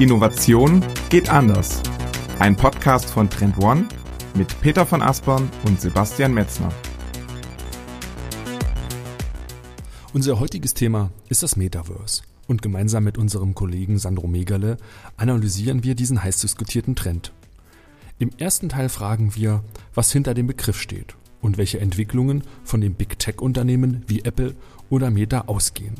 Innovation geht anders. Ein Podcast von Trend One mit Peter von Aspern und Sebastian Metzner. Unser heutiges Thema ist das Metaverse. Und gemeinsam mit unserem Kollegen Sandro Megale analysieren wir diesen heiß diskutierten Trend. Im ersten Teil fragen wir, was hinter dem Begriff steht und welche Entwicklungen von den Big Tech Unternehmen wie Apple oder Meta ausgehen.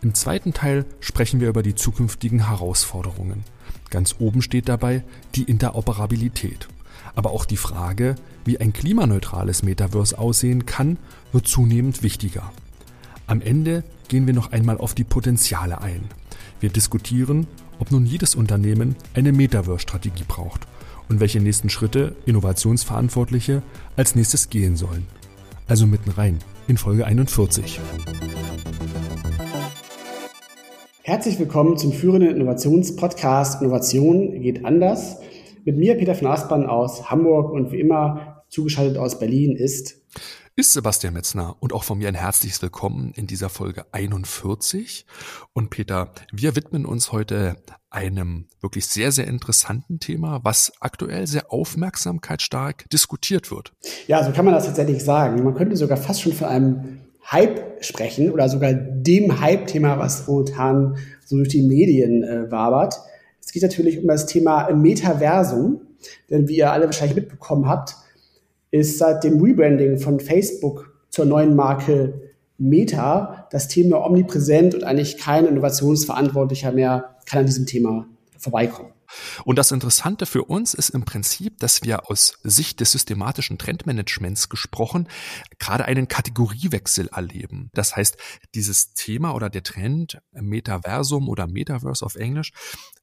Im zweiten Teil sprechen wir über die zukünftigen Herausforderungen. Ganz oben steht dabei die Interoperabilität. Aber auch die Frage, wie ein klimaneutrales Metaverse aussehen kann, wird zunehmend wichtiger. Am Ende gehen wir noch einmal auf die Potenziale ein. Wir diskutieren, ob nun jedes Unternehmen eine Metaverse-Strategie braucht und welche nächsten Schritte Innovationsverantwortliche als nächstes gehen sollen. Also mitten rein in Folge 41. Herzlich willkommen zum führenden Innovationspodcast Innovation geht anders. Mit mir Peter von Aspern aus Hamburg und wie immer zugeschaltet aus Berlin ist ist Sebastian Metzner und auch von mir ein herzliches Willkommen in dieser Folge 41. Und Peter, wir widmen uns heute einem wirklich sehr, sehr interessanten Thema, was aktuell sehr aufmerksamkeitsstark diskutiert wird. Ja, so kann man das tatsächlich sagen. Man könnte sogar fast schon von einem Hype sprechen oder sogar dem Hype-Thema, was momentan so durch die Medien äh, wabert. Es geht natürlich um das Thema Metaversum, denn wie ihr alle wahrscheinlich mitbekommen habt, ist seit dem Rebranding von Facebook zur neuen Marke Meta das Thema omnipräsent und eigentlich kein Innovationsverantwortlicher mehr kann an diesem Thema vorbeikommen. Und das Interessante für uns ist im Prinzip, dass wir aus Sicht des systematischen Trendmanagements gesprochen gerade einen Kategoriewechsel erleben. Das heißt, dieses Thema oder der Trend Metaversum oder Metaverse auf Englisch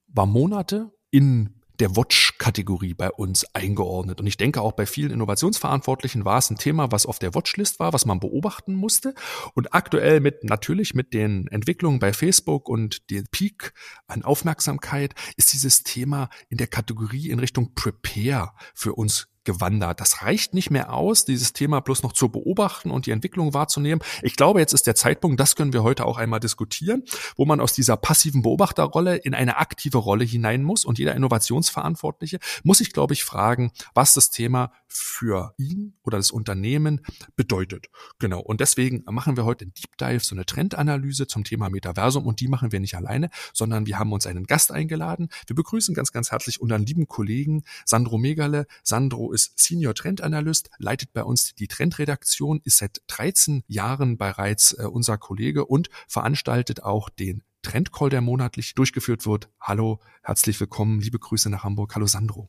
war Monate in der Watch-Kategorie bei uns eingeordnet. Und ich denke auch bei vielen Innovationsverantwortlichen war es ein Thema, was auf der Watchlist war, was man beobachten musste. Und aktuell mit, natürlich mit den Entwicklungen bei Facebook und dem Peak an Aufmerksamkeit ist dieses Thema in der Kategorie in Richtung Prepare für uns gewandert. Das reicht nicht mehr aus, dieses Thema bloß noch zu beobachten und die Entwicklung wahrzunehmen. Ich glaube, jetzt ist der Zeitpunkt, das können wir heute auch einmal diskutieren, wo man aus dieser passiven Beobachterrolle in eine aktive Rolle hinein muss. Und jeder Innovationsverantwortliche muss sich, glaube ich, fragen, was das Thema für ihn oder das Unternehmen bedeutet. Genau. Und deswegen machen wir heute ein Deep Dive, so eine Trendanalyse zum Thema Metaversum. Und die machen wir nicht alleine, sondern wir haben uns einen Gast eingeladen. Wir begrüßen ganz, ganz herzlich unseren lieben Kollegen Sandro Megale. Sandro ist Senior Trend Analyst, leitet bei uns die Trendredaktion, ist seit 13 Jahren bereits äh, unser Kollege und veranstaltet auch den Trendcall, der monatlich durchgeführt wird. Hallo, herzlich willkommen, liebe Grüße nach Hamburg. Hallo Sandro.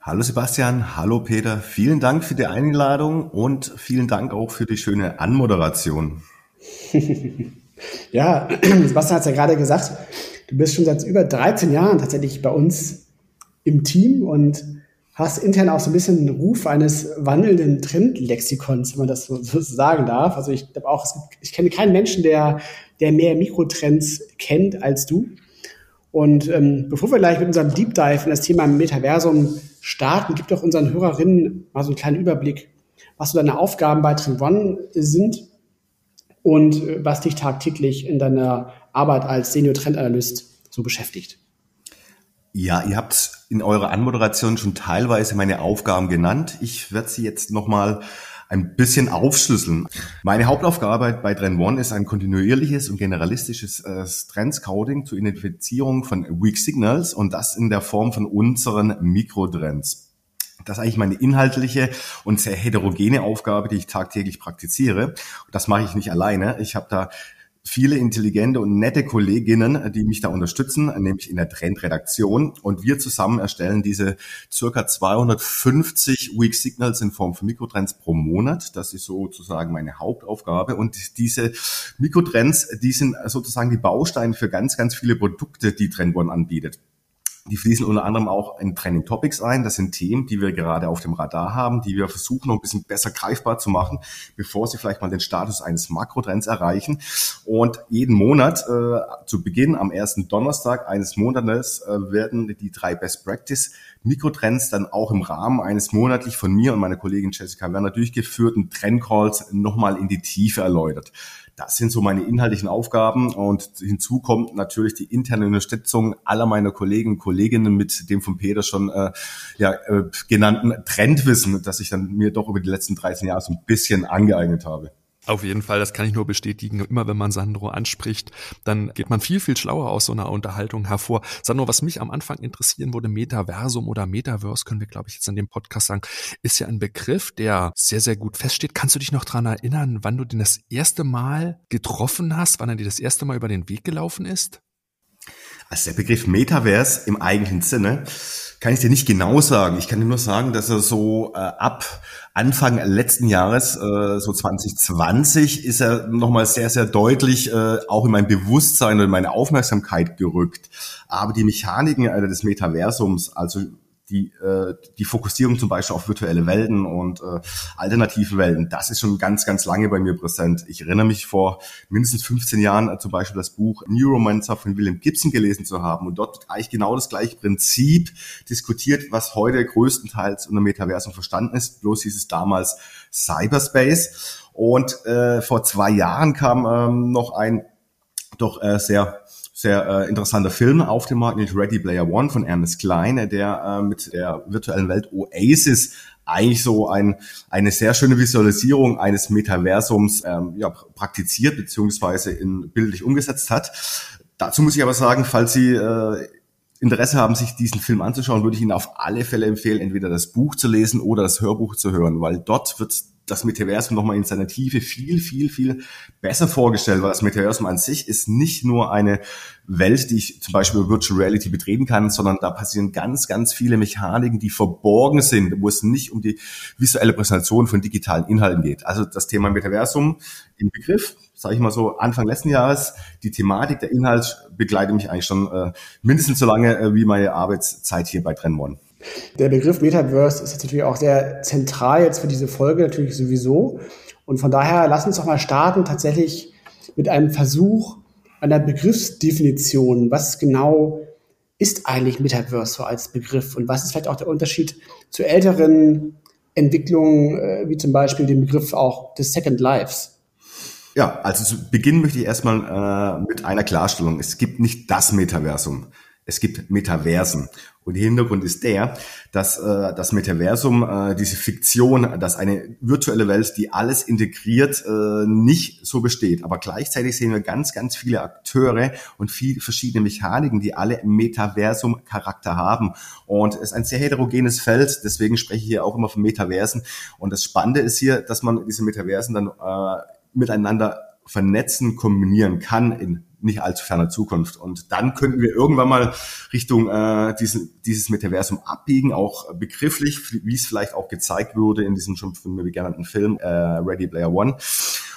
Hallo Sebastian, hallo Peter. Vielen Dank für die Einladung und vielen Dank auch für die schöne Anmoderation. ja, Sebastian hat es ja gerade gesagt, du bist schon seit über 13 Jahren tatsächlich bei uns im Team und hast intern auch so ein bisschen den Ruf eines wandelnden Trendlexikons, wenn man das so, so sagen darf. Also ich glaube auch, gibt, ich kenne keinen Menschen, der, der mehr Mikrotrends kennt als du. Und ähm, bevor wir gleich mit unserem Deep Dive in das Thema Metaversum starten, gib doch unseren Hörerinnen mal so einen kleinen Überblick, was so deine Aufgaben bei Trend One sind und äh, was dich tagtäglich in deiner Arbeit als Senior Trend Analyst so beschäftigt. Ja, ihr habt in eurer Anmoderation schon teilweise meine Aufgaben genannt. Ich werde sie jetzt nochmal ein bisschen aufschlüsseln. Meine Hauptaufgabe bei Trend One ist ein kontinuierliches und generalistisches äh, Trend Scouting zur Identifizierung von Weak Signals und das in der Form von unseren Mikrotrends. Das ist eigentlich meine inhaltliche und sehr heterogene Aufgabe, die ich tagtäglich praktiziere. Das mache ich nicht alleine. Ich habe da viele intelligente und nette Kolleginnen, die mich da unterstützen, nämlich in der Trendredaktion. Und wir zusammen erstellen diese circa 250 Week Signals in Form von Mikrotrends pro Monat. Das ist sozusagen meine Hauptaufgabe. Und diese Mikrotrends, die sind sozusagen die Bausteine für ganz, ganz viele Produkte, die Trend One anbietet. Die fließen unter anderem auch in Trending Topics ein. Das sind Themen, die wir gerade auf dem Radar haben, die wir versuchen, noch ein bisschen besser greifbar zu machen, bevor sie vielleicht mal den Status eines Makrotrends erreichen. Und jeden Monat, äh, zu Beginn am ersten Donnerstag eines Monats, äh, werden die drei Best Practice Mikrotrends dann auch im Rahmen eines monatlich von mir und meiner Kollegin Jessica Werner durchgeführten Trendcalls nochmal in die Tiefe erläutert. Das sind so meine inhaltlichen Aufgaben und hinzu kommt natürlich die interne Unterstützung aller meiner Kollegen und Kolleginnen mit dem von Peter schon äh, ja, äh, genannten Trendwissen, das ich dann mir doch über die letzten 13 Jahre so ein bisschen angeeignet habe. Auf jeden Fall, das kann ich nur bestätigen. Immer wenn man Sandro anspricht, dann geht man viel, viel schlauer aus so einer Unterhaltung hervor. Sandro, was mich am Anfang interessieren würde, Metaversum oder Metaverse, können wir, glaube ich, jetzt in dem Podcast sagen, ist ja ein Begriff, der sehr, sehr gut feststeht. Kannst du dich noch dran erinnern, wann du den das erste Mal getroffen hast, wann er dir das erste Mal über den Weg gelaufen ist? Also der Begriff Metaverse im eigentlichen Sinne kann ich dir nicht genau sagen. Ich kann dir nur sagen, dass er so äh, ab Anfang letzten Jahres, äh, so 2020, ist er nochmal sehr, sehr deutlich äh, auch in mein Bewusstsein und in meine Aufmerksamkeit gerückt. Aber die Mechaniken äh, des Metaversums, also die, äh, die Fokussierung zum Beispiel auf virtuelle Welten und äh, alternative Welten, das ist schon ganz, ganz lange bei mir präsent. Ich erinnere mich vor mindestens 15 Jahren äh, zum Beispiel das Buch Neuromancer von William Gibson gelesen zu haben und dort eigentlich genau das gleiche Prinzip diskutiert, was heute größtenteils unter Metaversum verstanden ist. Bloß hieß es damals Cyberspace. Und äh, vor zwei Jahren kam ähm, noch ein doch äh, sehr sehr äh, interessanter Film auf dem Markt, nämlich Ready Player One von Ernest Klein, der äh, mit der virtuellen Welt Oasis eigentlich so ein, eine sehr schöne Visualisierung eines Metaversums ähm, ja, praktiziert beziehungsweise in bildlich umgesetzt hat. Dazu muss ich aber sagen, falls Sie äh, Interesse haben, sich diesen Film anzuschauen, würde ich Ihnen auf alle Fälle empfehlen, entweder das Buch zu lesen oder das Hörbuch zu hören, weil dort wird das Metaversum nochmal in seiner Tiefe viel, viel, viel besser vorgestellt, weil das Metaversum an sich ist nicht nur eine Welt, die ich zum Beispiel Virtual Reality betreten kann, sondern da passieren ganz, ganz viele Mechaniken, die verborgen sind, wo es nicht um die visuelle Präsentation von digitalen Inhalten geht. Also das Thema Metaversum im Begriff, sage ich mal so, Anfang letzten Jahres, die Thematik, der Inhalt begleitet mich eigentlich schon äh, mindestens so lange äh, wie meine Arbeitszeit hier bei Trendmon. Der Begriff Metaverse ist jetzt natürlich auch sehr zentral jetzt für diese Folge natürlich sowieso. Und von daher lass uns doch mal starten tatsächlich mit einem Versuch einer Begriffsdefinition. Was genau ist eigentlich Metaverse so als Begriff und was ist vielleicht auch der Unterschied zu älteren Entwicklungen, äh, wie zum Beispiel dem Begriff auch des Second Lives? Ja, also zu Beginn möchte ich erstmal äh, mit einer Klarstellung. Es gibt nicht das Metaversum. Es gibt Metaversen. Und der Hintergrund ist der, dass äh, das Metaversum, äh, diese Fiktion, dass eine virtuelle Welt, die alles integriert, äh, nicht so besteht. Aber gleichzeitig sehen wir ganz, ganz viele Akteure und viele verschiedene Mechaniken, die alle Metaversum-Charakter haben. Und es ist ein sehr heterogenes Feld, deswegen spreche ich hier auch immer von Metaversen. Und das Spannende ist hier, dass man diese Metaversen dann äh, miteinander vernetzen, kombinieren kann in nicht allzu ferner Zukunft. Und dann könnten wir irgendwann mal Richtung äh, diesen, dieses Metaversum abbiegen, auch begrifflich, wie es vielleicht auch gezeigt wurde in diesem schon von mir genannten Film äh, Ready Player One.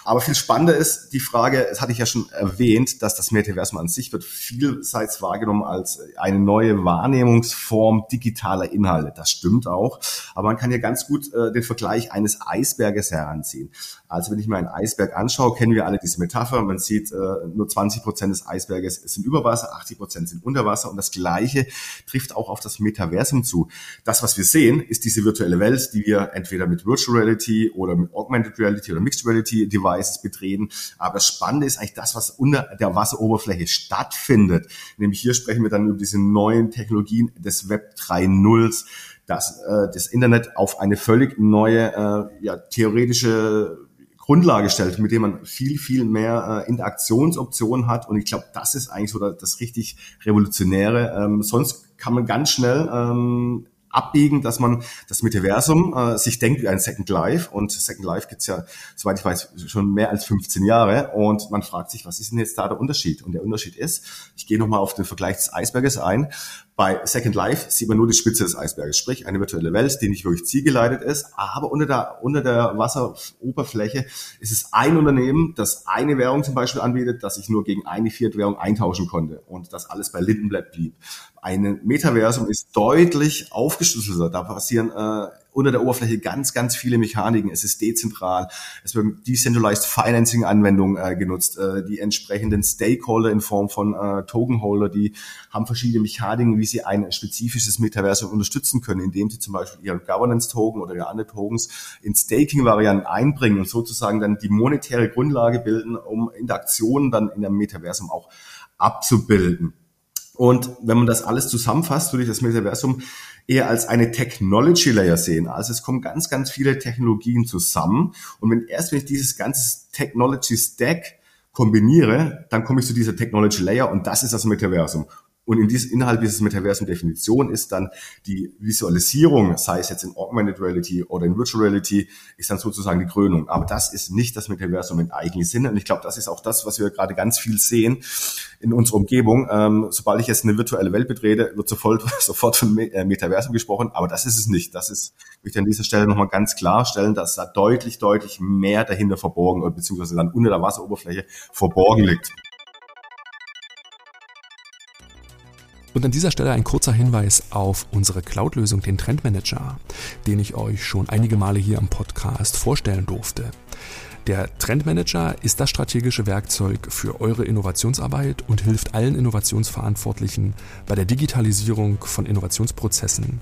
Aber viel spannender ist die Frage, das hatte ich ja schon erwähnt, dass das Metaversum an sich wird vielseits wahrgenommen als eine neue Wahrnehmungsform digitaler Inhalte. Das stimmt auch. Aber man kann ja ganz gut äh, den Vergleich eines Eisberges heranziehen. Also wenn ich mir einen Eisberg anschaue, kennen wir alle diese Metapher. Man sieht, äh, nur 20 Prozent des Eisberges sind über Wasser, 80 Prozent sind unter Wasser. Und das Gleiche trifft auch auf das Metaversum zu. Das, was wir sehen, ist diese virtuelle Welt, die wir entweder mit Virtual Reality oder mit Augmented Reality oder Mixed Reality Devices betreten. Aber das Spannende ist eigentlich das, was unter der Wasseroberfläche stattfindet. Nämlich hier sprechen wir dann über diese neuen Technologien des Web 3.0, dass äh, das Internet auf eine völlig neue, äh, ja, theoretische Grundlage stellt, mit dem man viel, viel mehr äh, Interaktionsoptionen hat. Und ich glaube, das ist eigentlich so das, das richtig Revolutionäre. Ähm, sonst kann man ganz schnell ähm, abbiegen, dass man das Metaversum äh, sich denkt wie ein Second Life. Und Second Life gibt's ja, soweit ich weiß, schon mehr als 15 Jahre. Und man fragt sich, was ist denn jetzt da der Unterschied? Und der Unterschied ist, ich gehe nochmal auf den Vergleich des Eisberges ein. Bei Second Life sieht man nur die Spitze des Eisberges, sprich eine virtuelle Welt, die nicht wirklich zielgeleitet ist, aber unter der, unter der Wasseroberfläche ist es ein Unternehmen, das eine Währung zum Beispiel anbietet, das ich nur gegen eine Viertwährung eintauschen konnte und das alles bei Lindenblatt blieb. Ein Metaversum ist deutlich aufgeschlüsselter. Da passieren äh, unter der Oberfläche ganz, ganz viele Mechaniken. Es ist dezentral. Es werden Decentralized Financing Anwendungen äh, genutzt. Äh, die entsprechenden Stakeholder in Form von äh, Tokenholder, die haben verschiedene Mechaniken, wie sie ein spezifisches Metaversum unterstützen können, indem sie zum Beispiel ihre Governance Token oder ihre andere Tokens in Staking Varianten einbringen und sozusagen dann die monetäre Grundlage bilden, um Interaktionen dann in einem Metaversum auch abzubilden. Und wenn man das alles zusammenfasst, würde ich das Metaversum eher als eine Technology Layer sehen. Also es kommen ganz, ganz viele Technologien zusammen. Und wenn erst wenn ich dieses ganze Technology Stack kombiniere, dann komme ich zu dieser Technology Layer und das ist das Metaversum. Und in diesem, innerhalb dieses Metaversen-Definition ist dann die Visualisierung, sei es jetzt in Augmented Reality oder in Virtual Reality, ist dann sozusagen die Krönung. Aber das ist nicht das Metaversum in eigenen Sinne. Und ich glaube, das ist auch das, was wir gerade ganz viel sehen in unserer Umgebung. Ähm, sobald ich jetzt eine virtuelle Welt betrete, wird sofort, sofort von äh, Metaversum gesprochen. Aber das ist es nicht. Das ist, möchte ich an dieser Stelle nochmal ganz klar stellen, dass da deutlich, deutlich mehr dahinter verborgen, beziehungsweise dann unter der Wasseroberfläche verborgen liegt. Und an dieser Stelle ein kurzer Hinweis auf unsere Cloud-Lösung, den Trendmanager, den ich euch schon einige Male hier im Podcast vorstellen durfte. Der Trendmanager ist das strategische Werkzeug für eure Innovationsarbeit und hilft allen Innovationsverantwortlichen bei der Digitalisierung von Innovationsprozessen.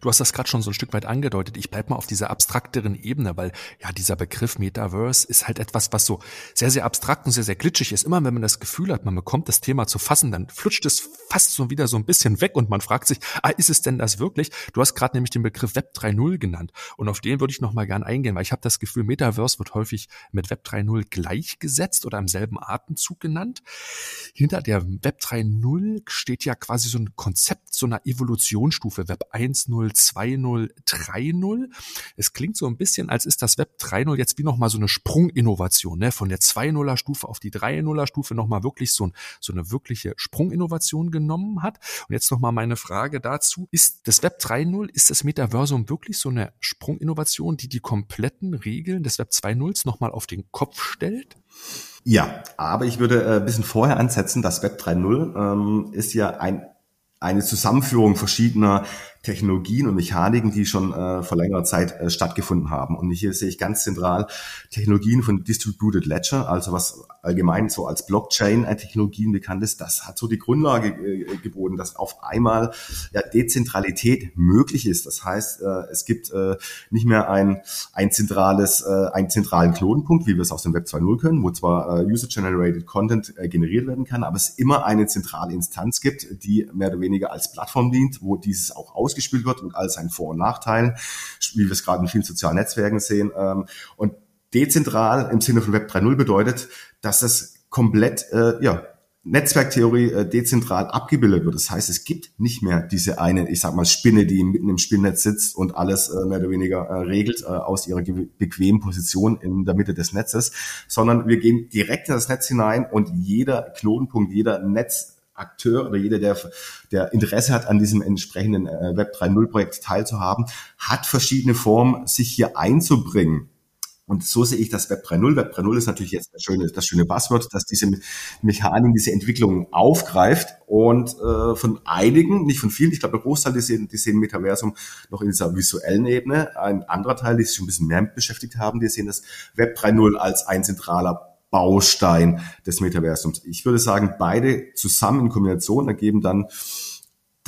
Du hast das gerade schon so ein Stück weit angedeutet. Ich bleib mal auf dieser abstrakteren Ebene, weil ja dieser Begriff Metaverse ist halt etwas, was so sehr, sehr abstrakt und sehr, sehr glitschig ist. Immer wenn man das Gefühl hat, man bekommt das Thema zu fassen, dann flutscht es fast so wieder so ein bisschen weg und man fragt sich, ah, ist es denn das wirklich? Du hast gerade nämlich den Begriff Web 3.0 genannt und auf den würde ich nochmal gern eingehen, weil ich habe das Gefühl, Metaverse wird häufig mit Web 3.0 gleichgesetzt oder im selben Atemzug genannt. Hinter der Web 3.0 steht ja quasi so ein Konzept, so einer Evolutionsstufe, Web 1.0, 2.0, 3.0. Es klingt so ein bisschen, als ist das Web 3.0 jetzt wie nochmal so eine Sprunginnovation, ne? Von der 2.0er Stufe auf die 3.0er Stufe nochmal wirklich so, ein, so eine wirkliche Sprunginnovation genommen hat. Und jetzt nochmal meine Frage dazu. Ist das Web 3.0, ist das Metaversum wirklich so eine Sprunginnovation, die die kompletten Regeln des Web 2.0s nochmal auf den Kopf stellt? Ja, aber ich würde ein bisschen vorher ansetzen, das Web 3.0 ähm, ist ja ein eine Zusammenführung verschiedener Technologien und Mechaniken, die schon äh, vor längerer Zeit äh, stattgefunden haben. Und hier sehe ich ganz zentral Technologien von Distributed Ledger, also was allgemein so als Blockchain-Technologien bekannt ist. Das hat so die Grundlage äh, geboten, dass auf einmal ja, Dezentralität möglich ist. Das heißt, äh, es gibt äh, nicht mehr ein, ein zentrales, äh, einen zentralen Knotenpunkt, wie wir es aus dem Web 2.0 können, wo zwar äh, User-Generated Content äh, generiert werden kann, aber es immer eine zentrale Instanz gibt, die mehr oder weniger als Plattform dient, wo dieses auch aus ausgespielt wird und all seinen Vor- und Nachteilen, wie wir es gerade in vielen sozialen Netzwerken sehen. Ähm, und dezentral im Sinne von Web 3.0 bedeutet, dass es komplett, äh, ja, Netzwerktheorie äh, dezentral abgebildet wird. Das heißt, es gibt nicht mehr diese eine, ich sag mal, Spinne, die mitten im Spinnnetz sitzt und alles äh, mehr oder weniger äh, regelt äh, aus ihrer bequemen Position in der Mitte des Netzes, sondern wir gehen direkt in das Netz hinein und jeder Knotenpunkt, jeder Netz Akteur oder jeder, der, der Interesse hat, an diesem entsprechenden äh, Web 3.0 Projekt teilzuhaben, hat verschiedene Formen, sich hier einzubringen. Und so sehe ich das Web 3.0. Web 3.0 ist natürlich jetzt das schöne, das schöne Passwort, dass diese Mechanik, diese Entwicklung aufgreift und äh, von einigen, nicht von vielen, ich glaube der Großteil, die sehen, die sehen Metaversum noch in dieser visuellen Ebene. Ein anderer Teil, die sich schon ein bisschen mehr beschäftigt haben, die sehen das Web 3.0 als ein zentraler Baustein des Metaversums. Ich würde sagen, beide zusammen in Kombination ergeben dann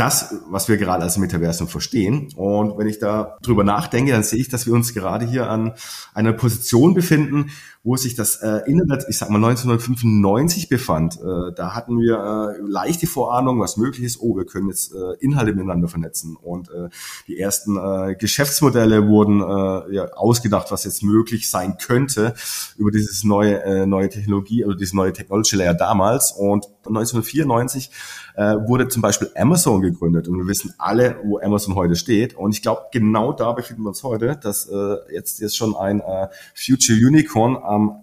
das, was wir gerade als Metaversum verstehen. Und wenn ich da drüber nachdenke, dann sehe ich, dass wir uns gerade hier an einer Position befinden, wo sich das äh, Internet, ich sag mal 1995 befand. Äh, da hatten wir äh, leichte Vorahnung, was möglich ist. Oh, wir können jetzt äh, Inhalte miteinander vernetzen. Und äh, die ersten äh, Geschäftsmodelle wurden äh, ja, ausgedacht, was jetzt möglich sein könnte über dieses neue äh, neue Technologie, oder dieses neue Technology Layer damals. Und 1994 äh, wurde zum Beispiel Amazon gegründet. Und wir wissen alle, wo Amazon heute steht. Und ich glaube, genau da befinden wir uns heute, dass äh, jetzt jetzt schon ein äh, Future Unicorn am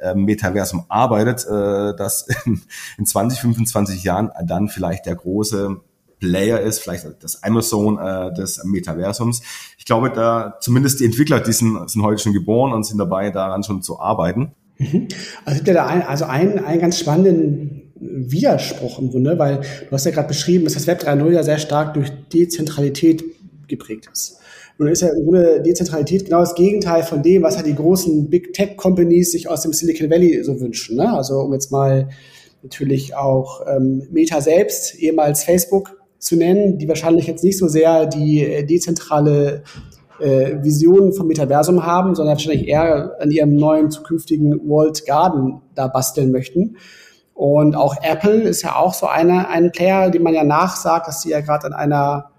äh, Metaversum arbeitet, äh, das in, in 20, 25 Jahren dann vielleicht der große Player ist, vielleicht das Amazon äh, des Metaversums. Ich glaube, da zumindest die Entwickler, die sind, sind heute schon geboren und sind dabei, daran schon zu arbeiten. Mhm. Also gibt ja da ein, also einen, einen ganz spannenden Widerspruch im Grunde, weil du hast ja gerade beschrieben, dass das Web 3.0 ja sehr stark durch Dezentralität geprägt ist. Nun ist ja im Grunde Dezentralität genau das Gegenteil von dem, was ja die großen Big Tech Companies sich aus dem Silicon Valley so wünschen. Ne? Also um jetzt mal natürlich auch ähm, Meta selbst, ehemals Facebook, zu nennen, die wahrscheinlich jetzt nicht so sehr die äh, dezentrale äh, Vision vom Metaversum haben, sondern wahrscheinlich eher an ihrem neuen zukünftigen World Garden da basteln möchten. Und auch Apple ist ja auch so eine, ein Player, dem man ja nachsagt, dass sie ja gerade an einer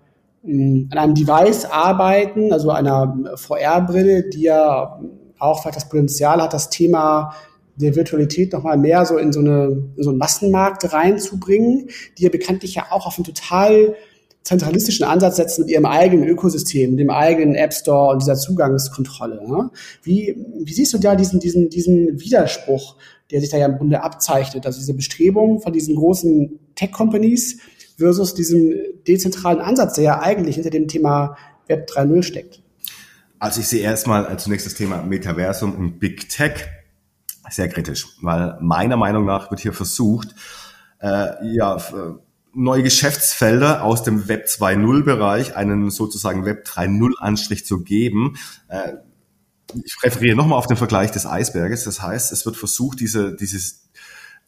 an einem Device arbeiten, also einer VR-Brille, die ja auch vielleicht das Potenzial hat, das Thema der Virtualität nochmal mehr so in so, eine, in so einen Massenmarkt reinzubringen, die ja bekanntlich ja auch auf einen total zentralistischen Ansatz setzen mit ihrem eigenen Ökosystem, dem eigenen App Store und dieser Zugangskontrolle. Ne? Wie, wie siehst du da diesen, diesen, diesen Widerspruch, der sich da ja im Grunde abzeichnet? Also diese Bestrebung von diesen großen Tech-Companies, versus diesem dezentralen Ansatz, der ja eigentlich hinter dem Thema Web 3.0 steckt? Also ich sehe erstmal zunächst das Thema Metaversum und Big Tech sehr kritisch, weil meiner Meinung nach wird hier versucht, äh, ja, neue Geschäftsfelder aus dem Web 2.0 Bereich einen sozusagen Web 3.0 Anstrich zu geben. Äh, ich referiere nochmal auf den Vergleich des Eisberges. Das heißt, es wird versucht, diese, dieses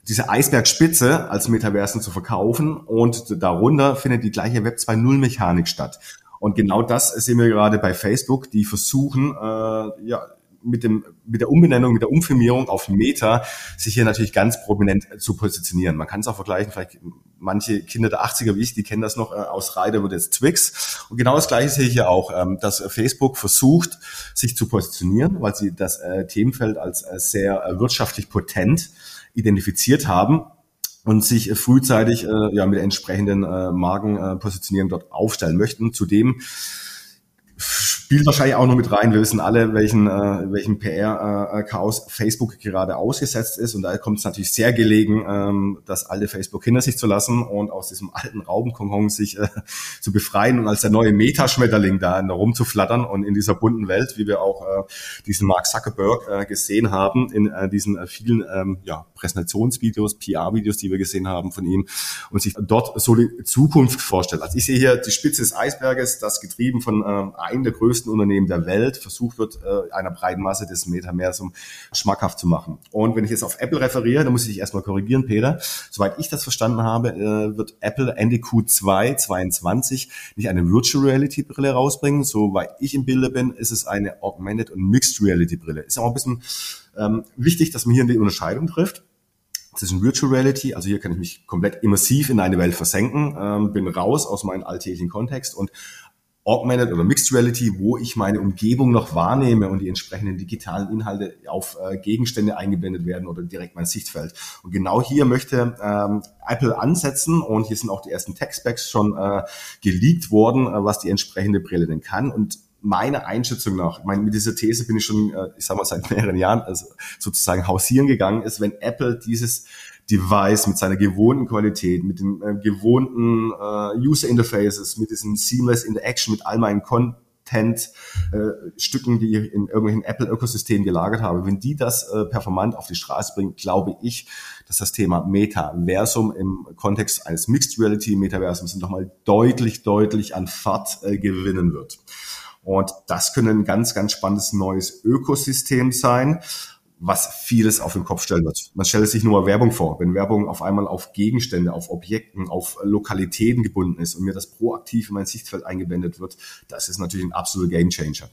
diese Eisbergspitze als Metaversen zu verkaufen und darunter findet die gleiche Web 2.0 Mechanik statt. Und genau das sehen wir gerade bei Facebook, die versuchen, äh, ja, mit, dem, mit der Umbenennung, mit der Umfirmierung auf Meta sich hier natürlich ganz prominent zu positionieren. Man kann es auch vergleichen, vielleicht manche Kinder der 80er wie ich, die kennen das noch äh, aus Reiter wird jetzt Twix. Und genau das Gleiche sehe ich hier auch, ähm, dass Facebook versucht, sich zu positionieren, weil sie das äh, Themenfeld als äh, sehr äh, wirtschaftlich potent identifiziert haben und sich frühzeitig äh, ja mit entsprechenden äh, Markenpositionierung äh, dort aufstellen möchten. Zudem spielt wahrscheinlich auch noch mit rein. Wir wissen alle, welchen, äh, welchen PR-Chaos Facebook gerade ausgesetzt ist. Und da kommt es natürlich sehr gelegen, ähm, das alte Facebook hinter sich zu lassen und aus diesem alten Raubenkonkon sich äh, zu befreien und als der neue Metaschmetterling da rumzuflattern und in dieser bunten Welt, wie wir auch äh, diesen Mark Zuckerberg äh, gesehen haben, in äh, diesen äh, vielen ähm, ja, Präsentationsvideos, PR-Videos, die wir gesehen haben von ihm und sich dort so die Zukunft vorstellt. Also ich sehe hier die Spitze des Eisberges, das getrieben von äh, einem der größten größten Unternehmen der Welt versucht wird, äh, einer breiten Masse des Metaversum schmackhaft zu machen. Und wenn ich jetzt auf Apple referiere, dann muss ich dich erstmal korrigieren, Peter. Soweit ich das verstanden habe, äh, wird Apple Ende Q2 22 nicht eine Virtual Reality Brille rausbringen. Soweit ich im Bilde bin, ist es eine Augmented und Mixed Reality Brille. Ist auch ein bisschen ähm, wichtig, dass man hier die Unterscheidung trifft zwischen Virtual Reality, also hier kann ich mich komplett immersiv in eine Welt versenken, ähm, bin raus aus meinem alltäglichen Kontext und Augmented oder Mixed Reality, wo ich meine Umgebung noch wahrnehme und die entsprechenden digitalen Inhalte auf äh, Gegenstände eingeblendet werden oder direkt mein Sichtfeld. Und genau hier möchte ähm, Apple ansetzen und hier sind auch die ersten Tech-Specs schon äh, geleakt worden, äh, was die entsprechende Brille denn kann. Und meiner Einschätzung nach, meine, mit dieser These bin ich schon, äh, ich sag mal, seit mehreren Jahren also sozusagen hausieren gegangen, ist, wenn Apple dieses Device mit seiner gewohnten Qualität, mit den äh, gewohnten äh, User Interfaces, mit diesem Seamless Interaction, mit all meinen Content, äh, Stücken, die ich in irgendwelchen Apple-Ökosystemen gelagert habe, wenn die das äh, performant auf die Straße bringen, glaube ich, dass das Thema Metaversum im Kontext eines Mixed Reality Metaversums nochmal deutlich, deutlich an Fahrt äh, gewinnen wird. Und das könnte ein ganz, ganz spannendes neues Ökosystem sein was vieles auf den Kopf stellen wird. Man stellt sich nur Werbung vor. Wenn Werbung auf einmal auf Gegenstände, auf Objekten, auf Lokalitäten gebunden ist und mir das proaktiv in mein Sichtfeld eingeblendet wird, das ist natürlich ein absoluter Gamechanger.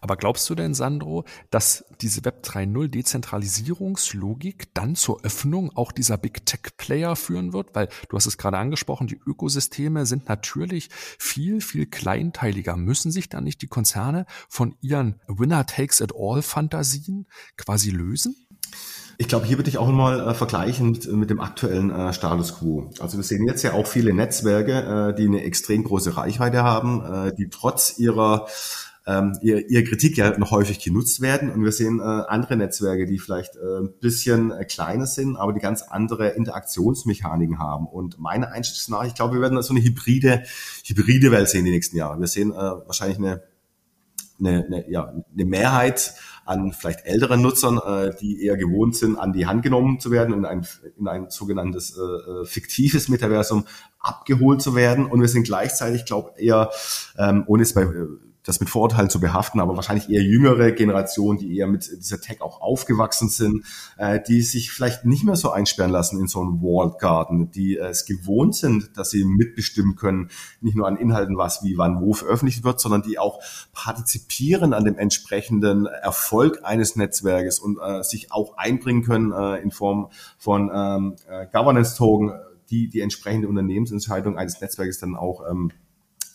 Aber glaubst du denn, Sandro, dass diese Web 3.0 Dezentralisierungslogik dann zur Öffnung auch dieser Big Tech Player führen wird? Weil du hast es gerade angesprochen, die Ökosysteme sind natürlich viel, viel kleinteiliger. Müssen sich dann nicht die Konzerne von ihren Winner takes it all Fantasien quasi lösen? Lösen? Ich glaube, hier würde ich auch mal äh, vergleichen mit, mit dem aktuellen äh, Status quo. Also wir sehen jetzt ja auch viele Netzwerke, äh, die eine extrem große Reichweite haben, äh, die trotz ihrer ähm, ihr, ihr Kritik ja noch häufig genutzt werden. Und wir sehen äh, andere Netzwerke, die vielleicht äh, ein bisschen äh, kleiner sind, aber die ganz andere Interaktionsmechaniken haben. Und meine Einschätzung nach, ich glaube, wir werden so eine hybride, hybride Welt sehen die nächsten Jahre. Wir sehen äh, wahrscheinlich eine, eine, eine, ja, eine Mehrheit an vielleicht älteren Nutzern, äh, die eher gewohnt sind, an die Hand genommen zu werden, in ein, in ein sogenanntes äh, äh fiktives Metaversum abgeholt zu werden. Und wir sind gleichzeitig, glaube eher, ähm, ohne es bei äh, das mit Vorurteilen zu behaften, aber wahrscheinlich eher jüngere Generationen, die eher mit dieser Tech auch aufgewachsen sind, äh, die sich vielleicht nicht mehr so einsperren lassen in so einen Walled Garden, die äh, es gewohnt sind, dass sie mitbestimmen können, nicht nur an Inhalten, was wie wann wo veröffentlicht wird, sondern die auch partizipieren an dem entsprechenden Erfolg eines Netzwerkes und äh, sich auch einbringen können äh, in Form von ähm, äh, Governance-Token, die die entsprechende Unternehmensentscheidung eines Netzwerkes dann auch ähm,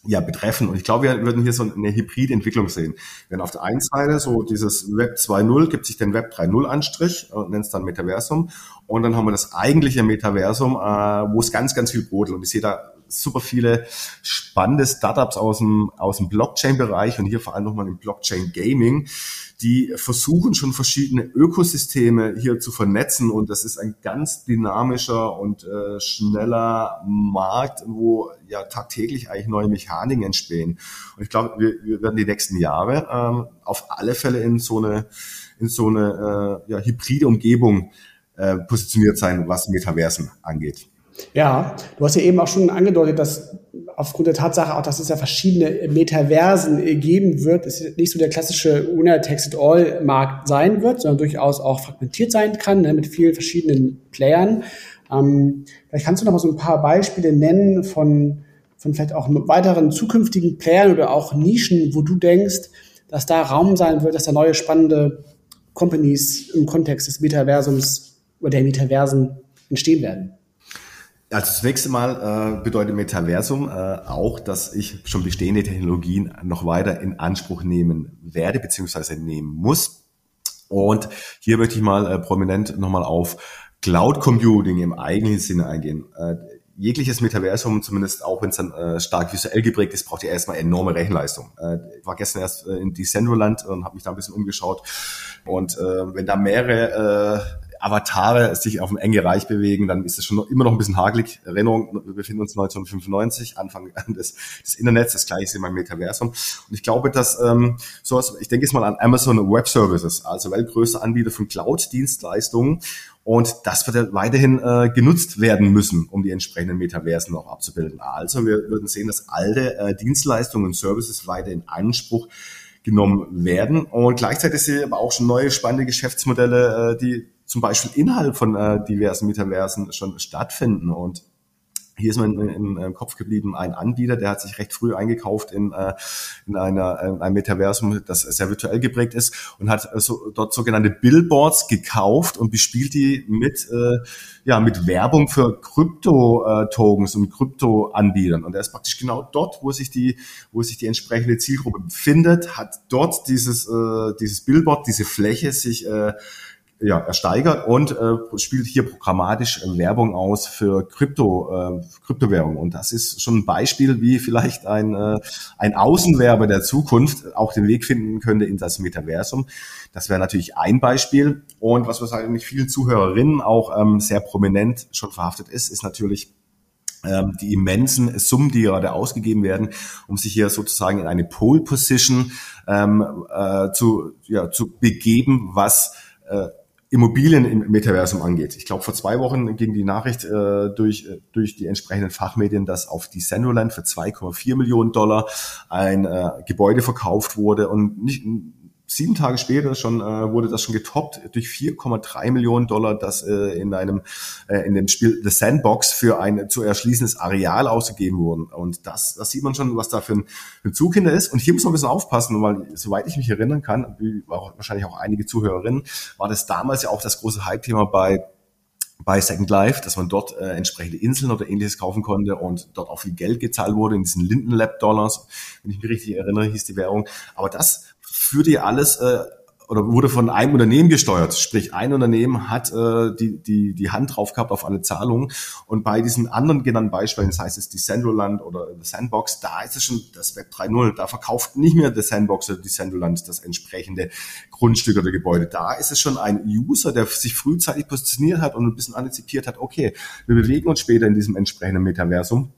ja, betreffen. Und ich glaube, wir würden hier so eine Hybridentwicklung sehen. Wenn auf der einen Seite so dieses Web 2.0 gibt sich den Web 3.0 Anstrich und nennt es dann Metaversum. Und dann haben wir das eigentliche Metaversum, äh, wo es ganz, ganz viel brodelt. Und ich sehe da super viele spannende Startups aus dem, aus dem Blockchain-Bereich und hier vor allem nochmal im Blockchain-Gaming, die versuchen schon verschiedene Ökosysteme hier zu vernetzen und das ist ein ganz dynamischer und äh, schneller Markt, wo ja tagtäglich eigentlich neue Mechaniken entstehen. Und ich glaube, wir, wir werden die nächsten Jahre ähm, auf alle Fälle in so eine in so eine äh, ja, hybride Umgebung äh, positioniert sein, was Metaversen angeht. Ja, du hast ja eben auch schon angedeutet, dass aufgrund der Tatsache auch, dass es ja verschiedene Metaversen geben wird, es nicht so der klassische Winner-Takes-it-all-Markt sein wird, sondern durchaus auch fragmentiert sein kann, ne, mit vielen verschiedenen Playern. Ähm, vielleicht kannst du noch mal so ein paar Beispiele nennen von, von vielleicht auch weiteren zukünftigen Playern oder auch Nischen, wo du denkst, dass da Raum sein wird, dass da neue spannende Companies im Kontext des Metaversums oder der Metaversen entstehen werden. Also zunächst einmal äh, bedeutet Metaversum äh, auch, dass ich schon bestehende Technologien noch weiter in Anspruch nehmen werde beziehungsweise nehmen muss. Und hier möchte ich mal äh, prominent nochmal auf Cloud Computing im eigentlichen Sinne eingehen. Äh, jegliches Metaversum, zumindest auch wenn es dann äh, stark visuell geprägt ist, braucht ja erstmal enorme Rechenleistung. Äh, war gestern erst äh, in Decentraland und habe mich da ein bisschen umgeschaut. Und äh, wenn da mehrere äh, Avatare sich auf einem engen Bereich bewegen, dann ist es schon noch, immer noch ein bisschen hagelig. Erinnerung, wir befinden uns 1995, Anfang des, des Internets, das gleiche ist in meinem Metaversum. Und ich glaube, dass ähm, sowas, ich denke jetzt mal an Amazon Web Services, also weltgrößter Anbieter von Cloud-Dienstleistungen. Und das wird ja weiterhin äh, genutzt werden müssen, um die entsprechenden Metaversen auch abzubilden. Also wir würden sehen, dass alte äh, Dienstleistungen und Services weiter in Anspruch genommen werden. Und gleichzeitig sehe ich aber auch schon neue spannende Geschäftsmodelle, äh, die zum Beispiel innerhalb von äh, diversen Metaversen schon stattfinden. Und hier ist mir im, im Kopf geblieben ein Anbieter, der hat sich recht früh eingekauft in, äh, in, einer, in einem Metaversum, das sehr virtuell geprägt ist und hat äh, so, dort sogenannte Billboards gekauft und bespielt die mit, äh, ja, mit Werbung für Krypto-Tokens und Krypto-Anbietern. Und er ist praktisch genau dort, wo sich die, wo sich die entsprechende Zielgruppe befindet, hat dort dieses, äh, dieses Billboard, diese Fläche sich äh, ja, ersteigert und äh, spielt hier programmatisch Werbung aus für Krypto, äh, Kryptowährung. Und das ist schon ein Beispiel, wie vielleicht ein, äh, ein Außenwerber der Zukunft auch den Weg finden könnte in das Metaversum. Das wäre natürlich ein Beispiel. Und was wahrscheinlich vielen Zuhörerinnen auch ähm, sehr prominent schon verhaftet ist, ist natürlich ähm, die immensen Summen, die gerade ausgegeben werden, um sich hier sozusagen in eine Pole Position ähm, äh, zu, ja, zu begeben, was äh, Immobilien im Metaversum angeht. Ich glaube, vor zwei Wochen ging die Nachricht äh, durch, äh, durch die entsprechenden Fachmedien, dass auf die Decentraland für 2,4 Millionen Dollar ein äh, Gebäude verkauft wurde und nicht sieben Tage später schon äh, wurde das schon getoppt durch 4,3 Millionen Dollar, das äh, in einem äh, in dem Spiel The Sandbox für ein zu erschließendes Areal ausgegeben wurden. Und das, das sieht man schon, was da für ein, für ein Zug hinter ist. Und hier muss man ein bisschen aufpassen, weil soweit ich mich erinnern kann, wie auch, wahrscheinlich auch einige Zuhörerinnen, war das damals ja auch das große Hype-Thema bei bei Second Life, dass man dort äh, entsprechende Inseln oder ähnliches kaufen konnte und dort auch viel Geld gezahlt wurde in diesen Linden Lab Dollars, wenn ich mich richtig erinnere, hieß die Währung. Aber das führte alles äh, oder wurde von einem Unternehmen gesteuert. Sprich, ein Unternehmen hat äh, die, die, die Hand drauf gehabt auf alle Zahlungen. Und bei diesen anderen genannten Beispielen, das heißt es Decentraland oder The Sandbox, da ist es schon das Web 3.0. Da verkauft nicht mehr The Sandbox oder Decentraland das entsprechende Grundstück oder Gebäude. Da ist es schon ein User, der sich frühzeitig positioniert hat und ein bisschen antizipiert hat, okay, wir bewegen uns später in diesem entsprechenden Metaversum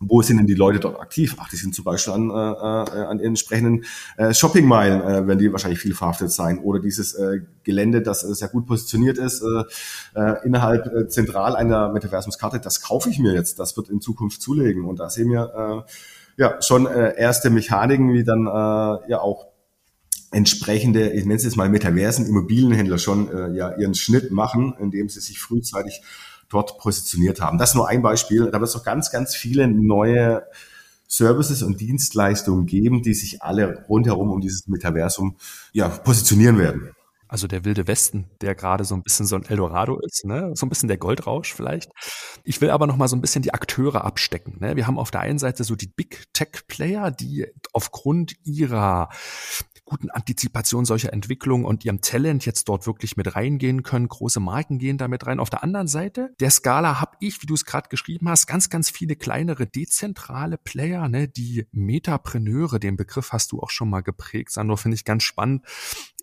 wo sind denn die Leute dort aktiv? Ach, die sind zum Beispiel an, äh, äh, an entsprechenden äh, Shoppingmeilen, äh, werden die wahrscheinlich viel verhaftet sein. Oder dieses äh, Gelände, das äh, sehr gut positioniert ist, äh, äh, innerhalb äh, zentral einer Metaversumskarte, das kaufe ich mir jetzt, das wird in Zukunft zulegen. Und da sehen wir äh, ja schon äh, erste Mechaniken, wie dann äh, ja auch entsprechende, ich nenne es jetzt mal Metaversen, Immobilienhändler schon äh, ja ihren Schnitt machen, indem sie sich frühzeitig dort positioniert haben. Das ist nur ein Beispiel. Da wird es noch ganz, ganz viele neue Services und Dienstleistungen geben, die sich alle rundherum um dieses Metaversum ja, positionieren werden. Also der wilde Westen, der gerade so ein bisschen so ein Eldorado ist, ne? so ein bisschen der Goldrausch vielleicht. Ich will aber noch mal so ein bisschen die Akteure abstecken. Ne? Wir haben auf der einen Seite so die Big Tech Player, die aufgrund ihrer guten Antizipation solcher Entwicklungen und ihrem Talent jetzt dort wirklich mit reingehen können. Große Marken gehen damit rein. Auf der anderen Seite der Skala habe ich, wie du es gerade geschrieben hast, ganz, ganz viele kleinere dezentrale Player, ne, die Metapreneure, den Begriff hast du auch schon mal geprägt, Sandro, finde ich ganz spannend.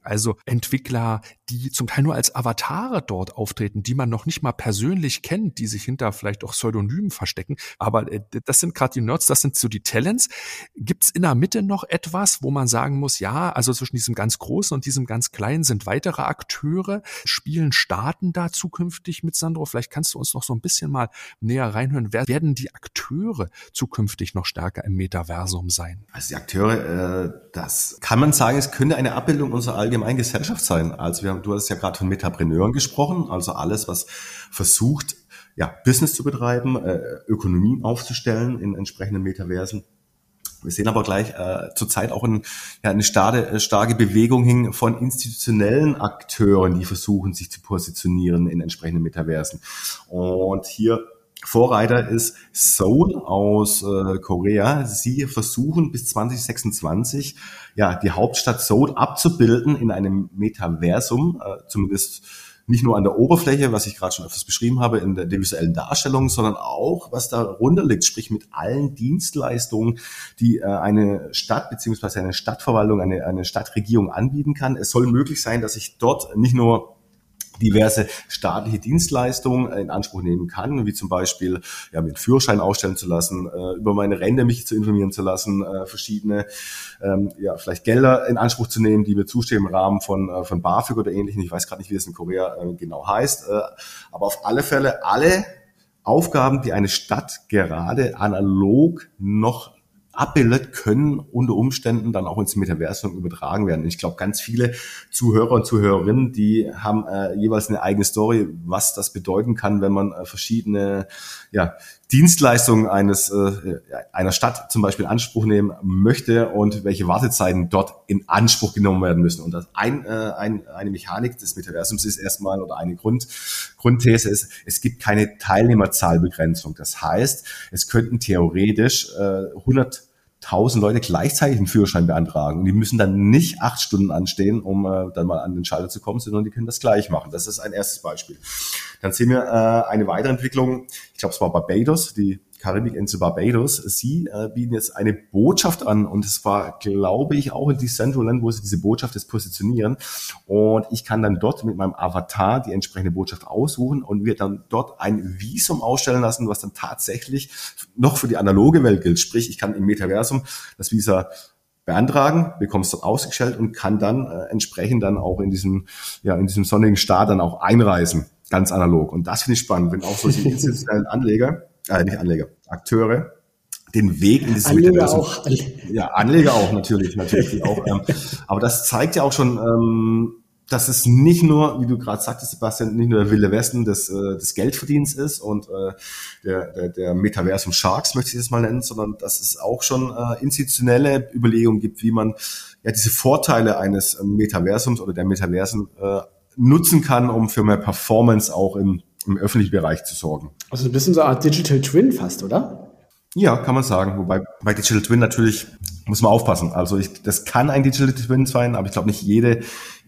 Also Entwickler, die zum Teil nur als Avatare dort auftreten, die man noch nicht mal persönlich kennt, die sich hinter vielleicht auch Pseudonymen verstecken. Aber äh, das sind gerade die Nerds, das sind so die Talents. Gibt es in der Mitte noch etwas, wo man sagen muss, ja, also zwischen diesem ganz Großen und diesem ganz Kleinen sind weitere Akteure, spielen Staaten da zukünftig mit Sandro? Vielleicht kannst du uns noch so ein bisschen mal näher reinhören. Wer werden die Akteure zukünftig noch stärker im Metaversum sein? Also die Akteure, äh, das kann man sagen, es könnte eine Abbildung unserer allgemeinen Gesellschaft sein. Also wir haben, du hast ja gerade von Metapreneuren gesprochen, also alles, was versucht, ja, Business zu betreiben, äh, Ökonomien aufzustellen in entsprechenden Metaversen. Wir sehen aber gleich äh, zurzeit auch ein, ja, eine starke, äh, starke Bewegung hin von institutionellen Akteuren, die versuchen, sich zu positionieren in entsprechenden Metaversen. Und hier Vorreiter ist Seoul aus äh, Korea. Sie versuchen bis 2026 ja die Hauptstadt Seoul abzubilden in einem Metaversum, äh, zumindest nicht nur an der Oberfläche, was ich gerade schon öfters beschrieben habe, in der, visuellen Darstellung, sondern auch, was darunter liegt, sprich mit allen Dienstleistungen, die äh, eine Stadt beziehungsweise eine Stadtverwaltung, eine, eine Stadtregierung anbieten kann. Es soll möglich sein, dass ich dort nicht nur diverse staatliche Dienstleistungen in Anspruch nehmen kann, wie zum Beispiel ja, mit Führerschein ausstellen zu lassen, äh, über meine Rente mich zu informieren zu lassen, äh, verschiedene ähm, ja, vielleicht Gelder in Anspruch zu nehmen, die mir zustehen im Rahmen von, äh, von BAföG oder ähnlichem. Ich weiß gerade nicht, wie es in Korea äh, genau heißt. Äh, aber auf alle Fälle alle Aufgaben, die eine Stadt gerade analog noch abbildet, können unter Umständen dann auch ins Metaversum übertragen werden. ich glaube, ganz viele Zuhörer und Zuhörerinnen, die haben äh, jeweils eine eigene Story, was das bedeuten kann, wenn man äh, verschiedene ja, Dienstleistungen eines äh, einer Stadt zum Beispiel in Anspruch nehmen möchte und welche Wartezeiten dort in Anspruch genommen werden müssen. Und das ein, äh, ein, eine Mechanik des Metaversums ist erstmal oder eine Grund, Grundthese ist, es gibt keine Teilnehmerzahlbegrenzung. Das heißt, es könnten theoretisch äh, 100 tausend Leute gleichzeitig einen Führerschein beantragen. Und die müssen dann nicht acht Stunden anstehen, um äh, dann mal an den Schalter zu kommen, sondern die können das gleich machen. Das ist ein erstes Beispiel. Dann sehen wir äh, eine weitere Entwicklung. Ich glaube, es war Barbados, die Karibikinsel Barbados. Sie äh, bieten jetzt eine Botschaft an und es war, glaube ich, auch in Decentraland, wo sie diese Botschaft jetzt positionieren. Und ich kann dann dort mit meinem Avatar die entsprechende Botschaft aussuchen und wir dann dort ein Visum ausstellen lassen, was dann tatsächlich noch für die analoge Welt gilt. Sprich, ich kann im Metaversum das Visa beantragen, bekomme es dort ausgestellt und kann dann äh, entsprechend dann auch in diesem, ja, in diesem sonnigen Staat dann auch einreisen, ganz analog. Und das finde ich spannend, wenn auch solche institutionellen Anleger äh, nicht Anleger, Akteure, den Weg in dieses Anleger Metaversum. auch. Ja, Anleger auch natürlich, natürlich auch. Ähm, aber das zeigt ja auch schon, ähm, dass es nicht nur, wie du gerade sagtest, Sebastian, nicht nur der wilde Westen des, äh, des Geldverdienens ist und äh, der, der, der Metaversum Sharks, möchte ich das mal nennen, sondern dass es auch schon äh, institutionelle Überlegungen gibt, wie man ja diese Vorteile eines Metaversums oder der Metaversen äh, nutzen kann, um für mehr Performance auch im, im öffentlichen Bereich zu sorgen. Also ein bisschen so eine Art Digital Twin fast, oder? Ja, kann man sagen. Wobei bei Digital Twin natürlich muss man aufpassen. Also ich, das kann ein Digital Twin sein, aber ich glaube nicht jede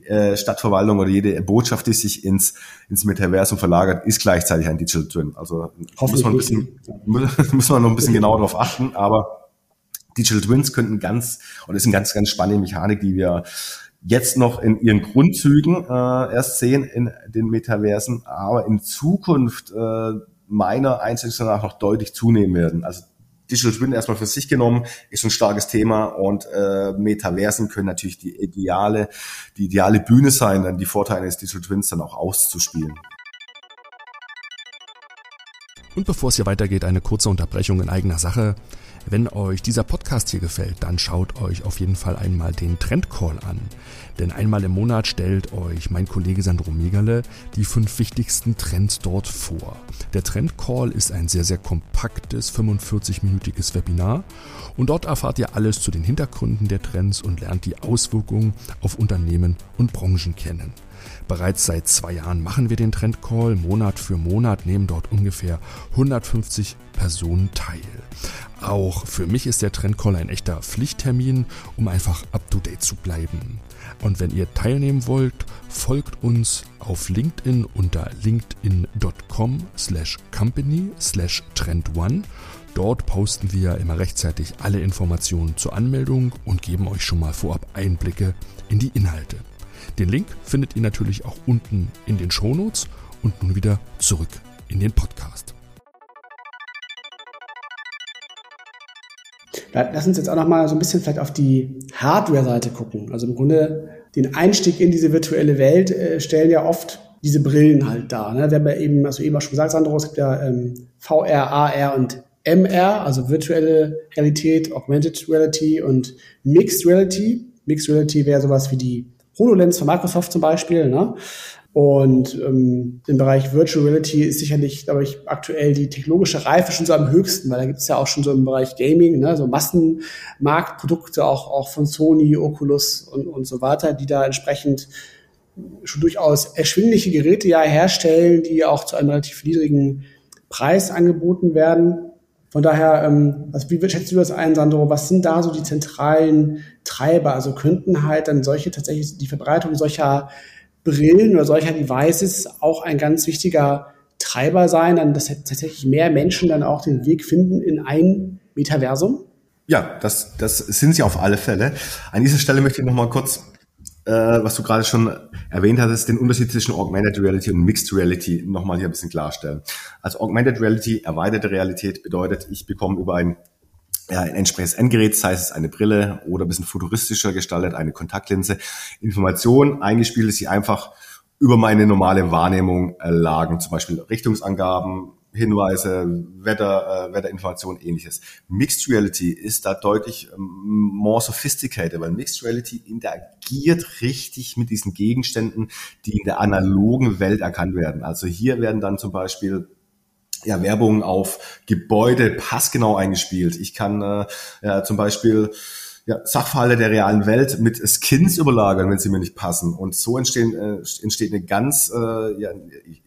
äh, Stadtverwaltung oder jede Botschaft, die sich ins, ins Metaversum verlagert, ist gleichzeitig ein Digital Twin. Also muss man, ein bisschen, muss man noch ein bisschen genauer darauf achten, aber Digital Twins könnten ganz, oder ist eine ganz, ganz spannende Mechanik, die wir jetzt noch in ihren Grundzügen äh, erst sehen in den Metaversen, aber in Zukunft äh, meiner Einschätzung nach noch deutlich zunehmen werden. Also Digital Twin erstmal für sich genommen ist ein starkes Thema und äh, Metaversen können natürlich die ideale, die ideale Bühne sein, dann die Vorteile des Digital Twins dann auch auszuspielen. Und bevor es hier weitergeht, eine kurze Unterbrechung in eigener Sache. Wenn euch dieser Podcast hier gefällt, dann schaut euch auf jeden Fall einmal den Trendcall an. Denn einmal im Monat stellt euch mein Kollege Sandro Megale die fünf wichtigsten Trends dort vor. Der Trendcall ist ein sehr, sehr kompaktes 45-minütiges Webinar und dort erfahrt ihr alles zu den Hintergründen der Trends und lernt die Auswirkungen auf Unternehmen und Branchen kennen. Bereits seit zwei Jahren machen wir den Trendcall. Monat für Monat nehmen dort ungefähr 150 Personen teil. Auch für mich ist der Trendcall ein echter Pflichttermin, um einfach up-to-date zu bleiben. Und wenn ihr teilnehmen wollt, folgt uns auf LinkedIn unter linkedin.com slash company slash trendone. Dort posten wir immer rechtzeitig alle Informationen zur Anmeldung und geben euch schon mal vorab Einblicke in die Inhalte. Den Link findet ihr natürlich auch unten in den Shownotes und nun wieder zurück in den Podcast. Lass uns jetzt auch noch mal so ein bisschen vielleicht auf die Hardware-Seite gucken. Also im Grunde den Einstieg in diese virtuelle Welt äh, stellen ja oft diese Brillen halt dar. Ne? Wir haben ja eben, also eben auch schon gesagt, Sandro, es gibt ja ähm, VR, AR und MR, also virtuelle Realität, Augmented Reality und Mixed Reality. Mixed Reality wäre sowas wie die HoloLens von Microsoft zum Beispiel. Ne? Und ähm, im Bereich Virtual Reality ist sicherlich, glaube ich, aktuell die technologische Reife schon so am höchsten, weil da gibt es ja auch schon so im Bereich Gaming, ne, so Massenmarktprodukte auch, auch von Sony, Oculus und, und so weiter, die da entsprechend schon durchaus erschwingliche Geräte ja herstellen, die auch zu einem relativ niedrigen Preis angeboten werden. Von daher, ähm, also wie schätzt du das ein, Sandro? Was sind da so die zentralen Treiber? Also könnten halt dann solche tatsächlich die Verbreitung solcher Brillen oder solcher Devices auch ein ganz wichtiger Treiber sein, dann dass tatsächlich mehr Menschen dann auch den Weg finden in ein Metaversum? Ja, das, das sind sie auf alle Fälle. An dieser Stelle möchte ich nochmal kurz, äh, was du gerade schon erwähnt hattest, den Unterschied zwischen Augmented Reality und Mixed Reality nochmal hier ein bisschen klarstellen. Also Augmented Reality, erweiterte Realität bedeutet, ich bekomme über ein ja, ein entsprechendes Endgerät, sei es eine Brille oder ein bisschen futuristischer gestaltet, eine Kontaktlinse, Informationen eingespielt, die einfach über meine normale Wahrnehmung lagen, zum Beispiel Richtungsangaben, Hinweise, Wetter, äh, Wetterinformationen, ähnliches. Mixed Reality ist da deutlich ähm, more sophisticated, weil Mixed Reality interagiert richtig mit diesen Gegenständen, die in der analogen Welt erkannt werden. Also hier werden dann zum Beispiel ja, Werbung auf Gebäude passgenau eingespielt. Ich kann äh, ja, zum Beispiel ja, Sachverhalte der realen Welt mit Skins überlagern, wenn sie mir nicht passen. Und so entstehen, äh, entsteht eine ganz, äh, ja,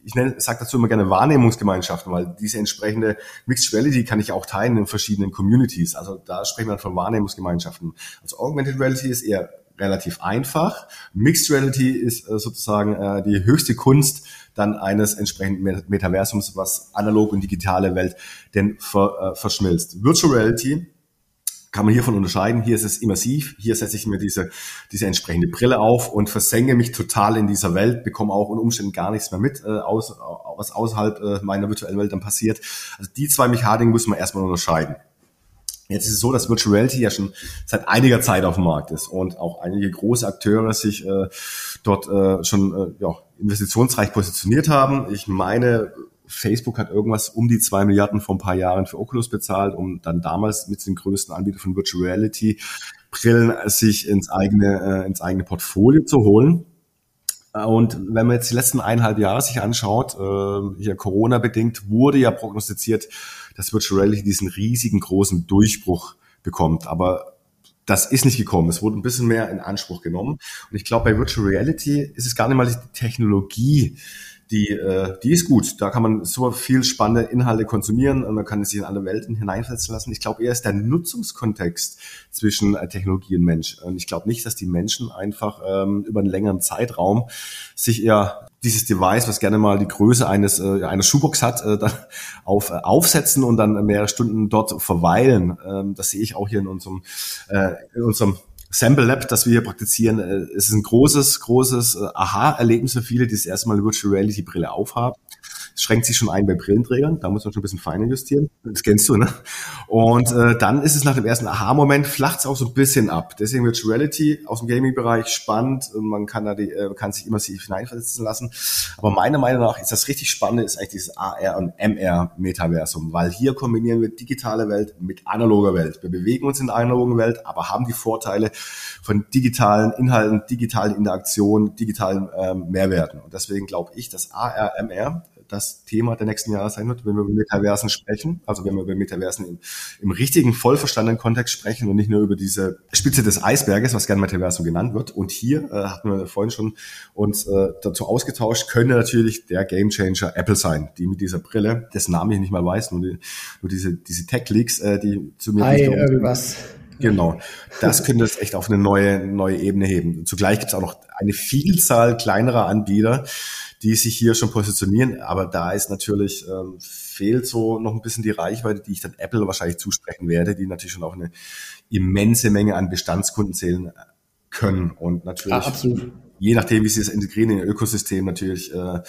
ich nenne, sage dazu immer gerne Wahrnehmungsgemeinschaften, weil diese entsprechende Mixed Reality kann ich auch teilen in verschiedenen Communities. Also da sprechen wir von Wahrnehmungsgemeinschaften. Also Augmented Reality ist eher relativ einfach. Mixed Reality ist äh, sozusagen äh, die höchste Kunst dann eines entsprechenden Metaversums, was analog und digitale Welt denn ver, äh, verschmilzt. Virtual Reality kann man hiervon unterscheiden. Hier ist es immersiv. Hier setze ich mir diese, diese entsprechende Brille auf und versenke mich total in dieser Welt, bekomme auch unter Umständen gar nichts mehr mit, äh, aus, was außerhalb äh, meiner virtuellen Welt dann passiert. Also die zwei Mechaniken muss man erstmal unterscheiden. Jetzt ist es so, dass Virtual Reality ja schon seit einiger Zeit auf dem Markt ist und auch einige große Akteure sich äh, dort äh, schon äh, ja, investitionsreich positioniert haben. Ich meine, Facebook hat irgendwas um die zwei Milliarden vor ein paar Jahren für Oculus bezahlt, um dann damals mit den größten Anbietern von Virtual Reality Brillen sich ins eigene, äh, ins eigene Portfolio zu holen. Und wenn man jetzt die letzten eineinhalb Jahre sich anschaut, äh, hier Corona bedingt, wurde ja prognostiziert, dass Virtual Reality diesen riesigen großen Durchbruch bekommt. Aber das ist nicht gekommen. Es wurde ein bisschen mehr in Anspruch genommen. Und ich glaube, bei Virtual Reality ist es gar nicht mal die Technologie, die, äh, die ist gut. Da kann man so viel spannende Inhalte konsumieren und man kann sich in alle Welten hineinversetzen lassen. Ich glaube eher ist der Nutzungskontext zwischen äh, Technologie und Mensch. Und ich glaube nicht, dass die Menschen einfach ähm, über einen längeren Zeitraum sich eher dieses Device, was gerne mal die Größe eines äh, einer Schuhbox hat, äh, dann auf, äh, aufsetzen und dann mehrere Stunden dort verweilen. Ähm, das sehe ich auch hier in unserem äh, in unserem Sample Lab, das wir hier praktizieren, äh, ist ein großes, großes äh, Aha-Erlebnis für viele, die das erste Mal eine Virtual Reality Brille aufhaben. Schränkt sich schon ein bei Brillenträgern, da muss man schon ein bisschen feiner justieren. Das kennst du, ne? Und äh, dann ist es nach dem ersten Aha-Moment, flacht es auch so ein bisschen ab. Deswegen wird Reality aus dem Gaming-Bereich spannend. Man kann da die, äh, kann sich immer sich hineinversetzen lassen. Aber meiner Meinung nach ist das richtig Spannende, ist eigentlich dieses AR und MR-Metaversum, weil hier kombinieren wir digitale Welt mit analoger Welt. Wir bewegen uns in der analogen Welt, aber haben die Vorteile von digitalen Inhalten, digitalen Interaktionen, digitalen ähm, Mehrwerten. Und deswegen glaube ich, dass AR, MR das Thema der nächsten Jahre sein wird, wenn wir über Metaversen sprechen. Also wenn wir über Metaversen im, im richtigen, voll verstandenen Kontext sprechen und nicht nur über diese Spitze des Eisberges, was gerne Metaversum genannt wird. Und hier äh, hatten wir vorhin schon uns äh, dazu ausgetauscht, könnte natürlich der Gamechanger Apple sein, die mit dieser Brille, dessen Namen ich nicht mal weiß, nur, die, nur diese, diese Tech-Leaks, äh, die zu mir... Hi, irgendwas. Genau. Das könnte es echt auf eine neue, neue Ebene heben. Zugleich gibt es auch noch eine Vielzahl kleinerer Anbieter, die sich hier schon positionieren. Aber da ist natürlich, ähm, fehlt so noch ein bisschen die Reichweite, die ich dann Apple wahrscheinlich zusprechen werde, die natürlich schon auch eine immense Menge an Bestandskunden zählen können. Und natürlich, ja, je nachdem, wie sie es integrieren in ihr Ökosystem, natürlich äh,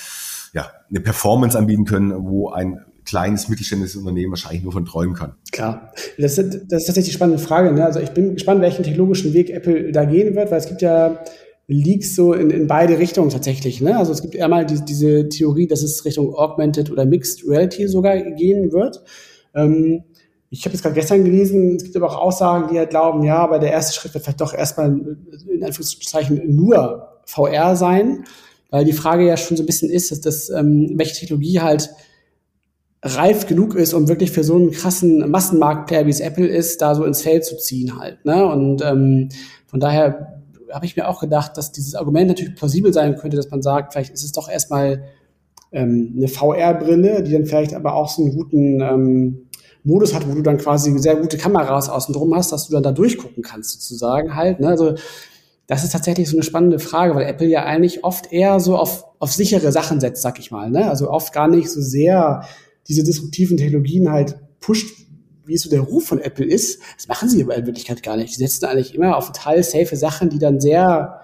ja, eine Performance anbieten können, wo ein kleines mittelständisches Unternehmen wahrscheinlich nur von träumen kann. Klar, das ist, das ist tatsächlich die spannende Frage. Ne? Also ich bin gespannt, welchen technologischen Weg Apple da gehen wird, weil es gibt ja Leaks so in, in beide Richtungen tatsächlich. Ne? Also es gibt einmal die, diese Theorie, dass es Richtung Augmented oder Mixed Reality sogar gehen wird. Ähm, ich habe jetzt gerade gestern gelesen, es gibt aber auch Aussagen, die halt glauben, ja, aber der erste Schritt wird vielleicht doch erstmal in Anführungszeichen nur VR sein, weil die Frage ja schon so ein bisschen ist, dass das, ähm, welche Technologie halt reif genug ist, um wirklich für so einen krassen Massenmarktplayer, wie es Apple ist, da so ins Feld zu ziehen halt. Ne? Und ähm, von daher habe ich mir auch gedacht, dass dieses Argument natürlich plausibel sein könnte, dass man sagt, vielleicht ist es doch erstmal ähm, eine VR-Brille, die dann vielleicht aber auch so einen guten ähm, Modus hat, wo du dann quasi sehr gute Kameras außen drum hast, dass du dann da durchgucken kannst, sozusagen halt. Ne? Also das ist tatsächlich so eine spannende Frage, weil Apple ja eigentlich oft eher so auf, auf sichere Sachen setzt, sag ich mal. Ne? Also oft gar nicht so sehr diese disruptiven Technologien halt pusht, wie so der Ruf von Apple ist, das machen sie aber in Wirklichkeit gar nicht. Sie setzen eigentlich immer auf total safe Sachen, die dann sehr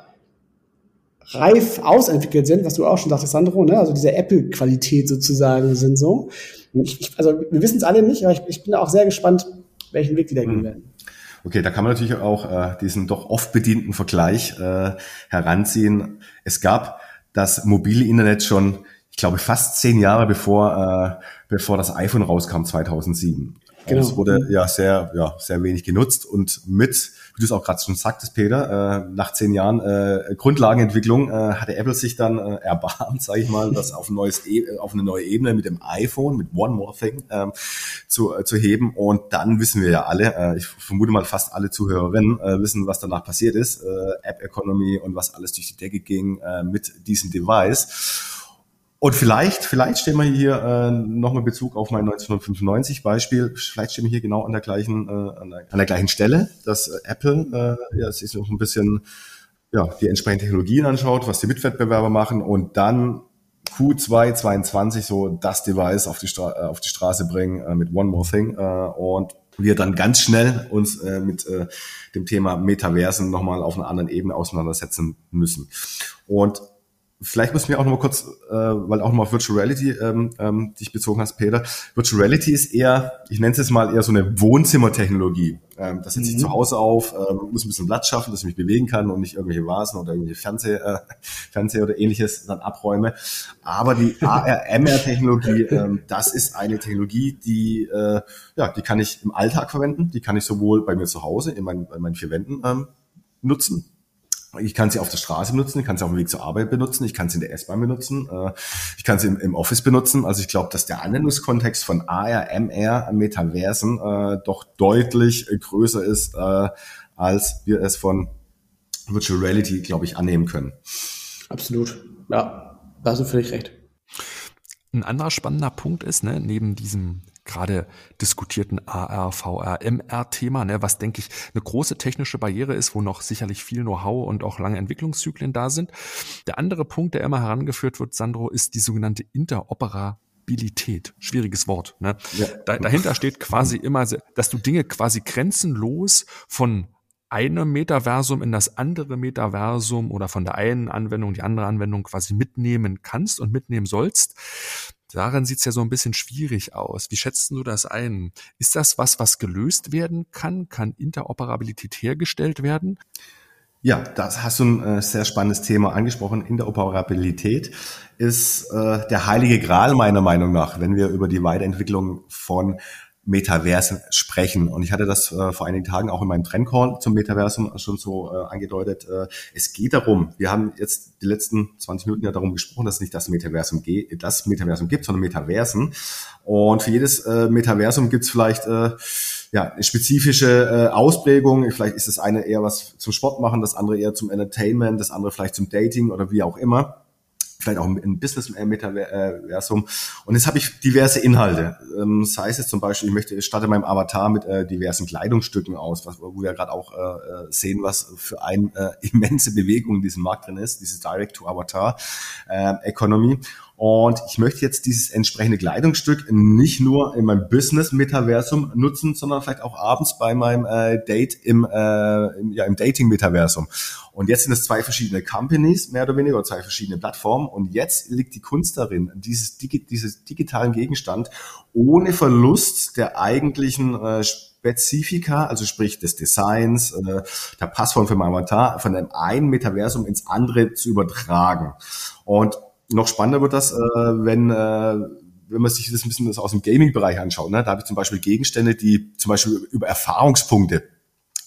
reif ausentwickelt sind, was du auch schon sagtest, Sandro, ne? also diese Apple-Qualität sozusagen sind so. Ich, ich, also wir wissen es alle nicht, aber ich, ich, bin auch sehr gespannt, welchen Weg die da gehen mhm. werden. Okay, da kann man natürlich auch äh, diesen doch oft bedienten Vergleich äh, heranziehen. Es gab das mobile Internet schon, ich glaube, fast zehn Jahre bevor, äh, bevor das iPhone rauskam, 2007. Genau. Es wurde ja sehr, ja, sehr wenig genutzt und mit, wie du es auch gerade schon sagtest, Peter, äh, nach zehn Jahren äh, Grundlagenentwicklung äh, hatte Apple sich dann äh, erbarmt, sage ich mal, das auf, ein neues e auf eine neue Ebene mit dem iPhone, mit One More Thing ähm, zu, äh, zu heben. Und dann wissen wir ja alle, äh, ich vermute mal fast alle Zuhörerinnen äh, wissen, was danach passiert ist, äh, App Economy und was alles durch die Decke ging äh, mit diesem Device. Und vielleicht, vielleicht stehen wir hier äh, nochmal Bezug auf mein 1995 Beispiel. Vielleicht stehen wir hier genau an der gleichen, äh, an, der, an der gleichen Stelle, dass äh, Apple äh, ja, sich noch ein bisschen ja, die entsprechenden Technologien anschaut, was die Mitwettbewerber machen und dann Q2 22 so das Device auf die, Stra äh, auf die Straße bringen äh, mit One More Thing äh, und wir dann ganz schnell uns äh, mit äh, dem Thema Metaversen nochmal auf einer anderen Ebene auseinandersetzen müssen. Und vielleicht müssen wir auch noch mal kurz, äh, weil auch noch mal auf Virtual Reality ähm, ähm, dich bezogen hast, Peter. Virtual Reality ist eher, ich nenne es jetzt mal eher so eine Wohnzimmertechnologie. Ähm, das setze ich mhm. zu Hause auf, ähm, muss ein bisschen Platz schaffen, dass ich mich bewegen kann und nicht irgendwelche Vasen oder irgendwelche Fernseh, äh, Fernseher oder ähnliches dann abräume. Aber die AR-MR-Technologie, ähm, das ist eine Technologie, die, äh, ja, die kann ich im Alltag verwenden, die kann ich sowohl bei mir zu Hause in meinen, in meinen vier Wänden ähm, nutzen, ich kann sie auf der Straße benutzen, ich kann sie auf dem Weg zur Arbeit benutzen, ich kann sie in der S-Bahn benutzen, äh, ich kann sie im, im Office benutzen. Also ich glaube, dass der Anwendungskontext von AR, MR, Metaversen äh, doch deutlich größer ist, äh, als wir es von Virtual Reality, glaube ich, annehmen können. Absolut. Ja, da hast du völlig recht. Ein anderer spannender Punkt ist, ne, neben diesem gerade diskutierten AR, VR, MR-Thema, ne, was denke ich eine große technische Barriere ist, wo noch sicherlich viel Know-how und auch lange Entwicklungszyklen da sind. Der andere Punkt, der immer herangeführt wird, Sandro, ist die sogenannte Interoperabilität. Schwieriges Wort. Ne? Ja. Da, dahinter steht quasi immer, dass du Dinge quasi grenzenlos von einem Metaversum in das andere Metaversum oder von der einen Anwendung die andere Anwendung quasi mitnehmen kannst und mitnehmen sollst. Darin sieht es ja so ein bisschen schwierig aus. Wie schätzt du das ein? Ist das was, was gelöst werden kann? Kann Interoperabilität hergestellt werden? Ja, das hast du ein äh, sehr spannendes Thema angesprochen. Interoperabilität ist äh, der heilige Gral meiner Meinung nach, wenn wir über die Weiterentwicklung von Metaversen sprechen. Und ich hatte das äh, vor einigen Tagen auch in meinem Trendcall zum Metaversum schon so äh, angedeutet. Äh, es geht darum, wir haben jetzt die letzten 20 Minuten ja darum gesprochen, dass es nicht das Metaversum, geht, das Metaversum gibt, sondern Metaversen. Und für jedes äh, Metaversum gibt es vielleicht äh, ja, eine spezifische äh, Ausprägung. Vielleicht ist das eine eher was zum Sport machen, das andere eher zum Entertainment, das andere vielleicht zum Dating oder wie auch immer vielleicht auch ein Business-Metaversum. Und jetzt habe ich diverse Inhalte. Ähm, sei es jetzt zum Beispiel, ich möchte, ich starte meinem Avatar mit äh, diversen Kleidungsstücken aus, was, wo wir gerade auch äh, sehen, was für eine äh, immense Bewegung in diesem Markt drin ist, diese Direct-to-Avatar-Economy. Und ich möchte jetzt dieses entsprechende Kleidungsstück nicht nur in meinem Business-Metaversum nutzen, sondern vielleicht auch abends bei meinem äh, Date im, äh, im, ja, im Dating-Metaversum. Und jetzt sind es zwei verschiedene Companies, mehr oder weniger, oder zwei verschiedene Plattformen. Und jetzt liegt die Kunst darin, dieses, dieses digitalen Gegenstand ohne Verlust der eigentlichen äh, Spezifika, also sprich des Designs, äh, der Passform für mein Avatar, von dem einen Metaversum ins andere zu übertragen. Und noch spannender wird das, äh, wenn äh, wenn man sich das ein bisschen aus dem Gaming-Bereich anschaut. Ne? Da habe ich zum Beispiel Gegenstände, die zum Beispiel über Erfahrungspunkte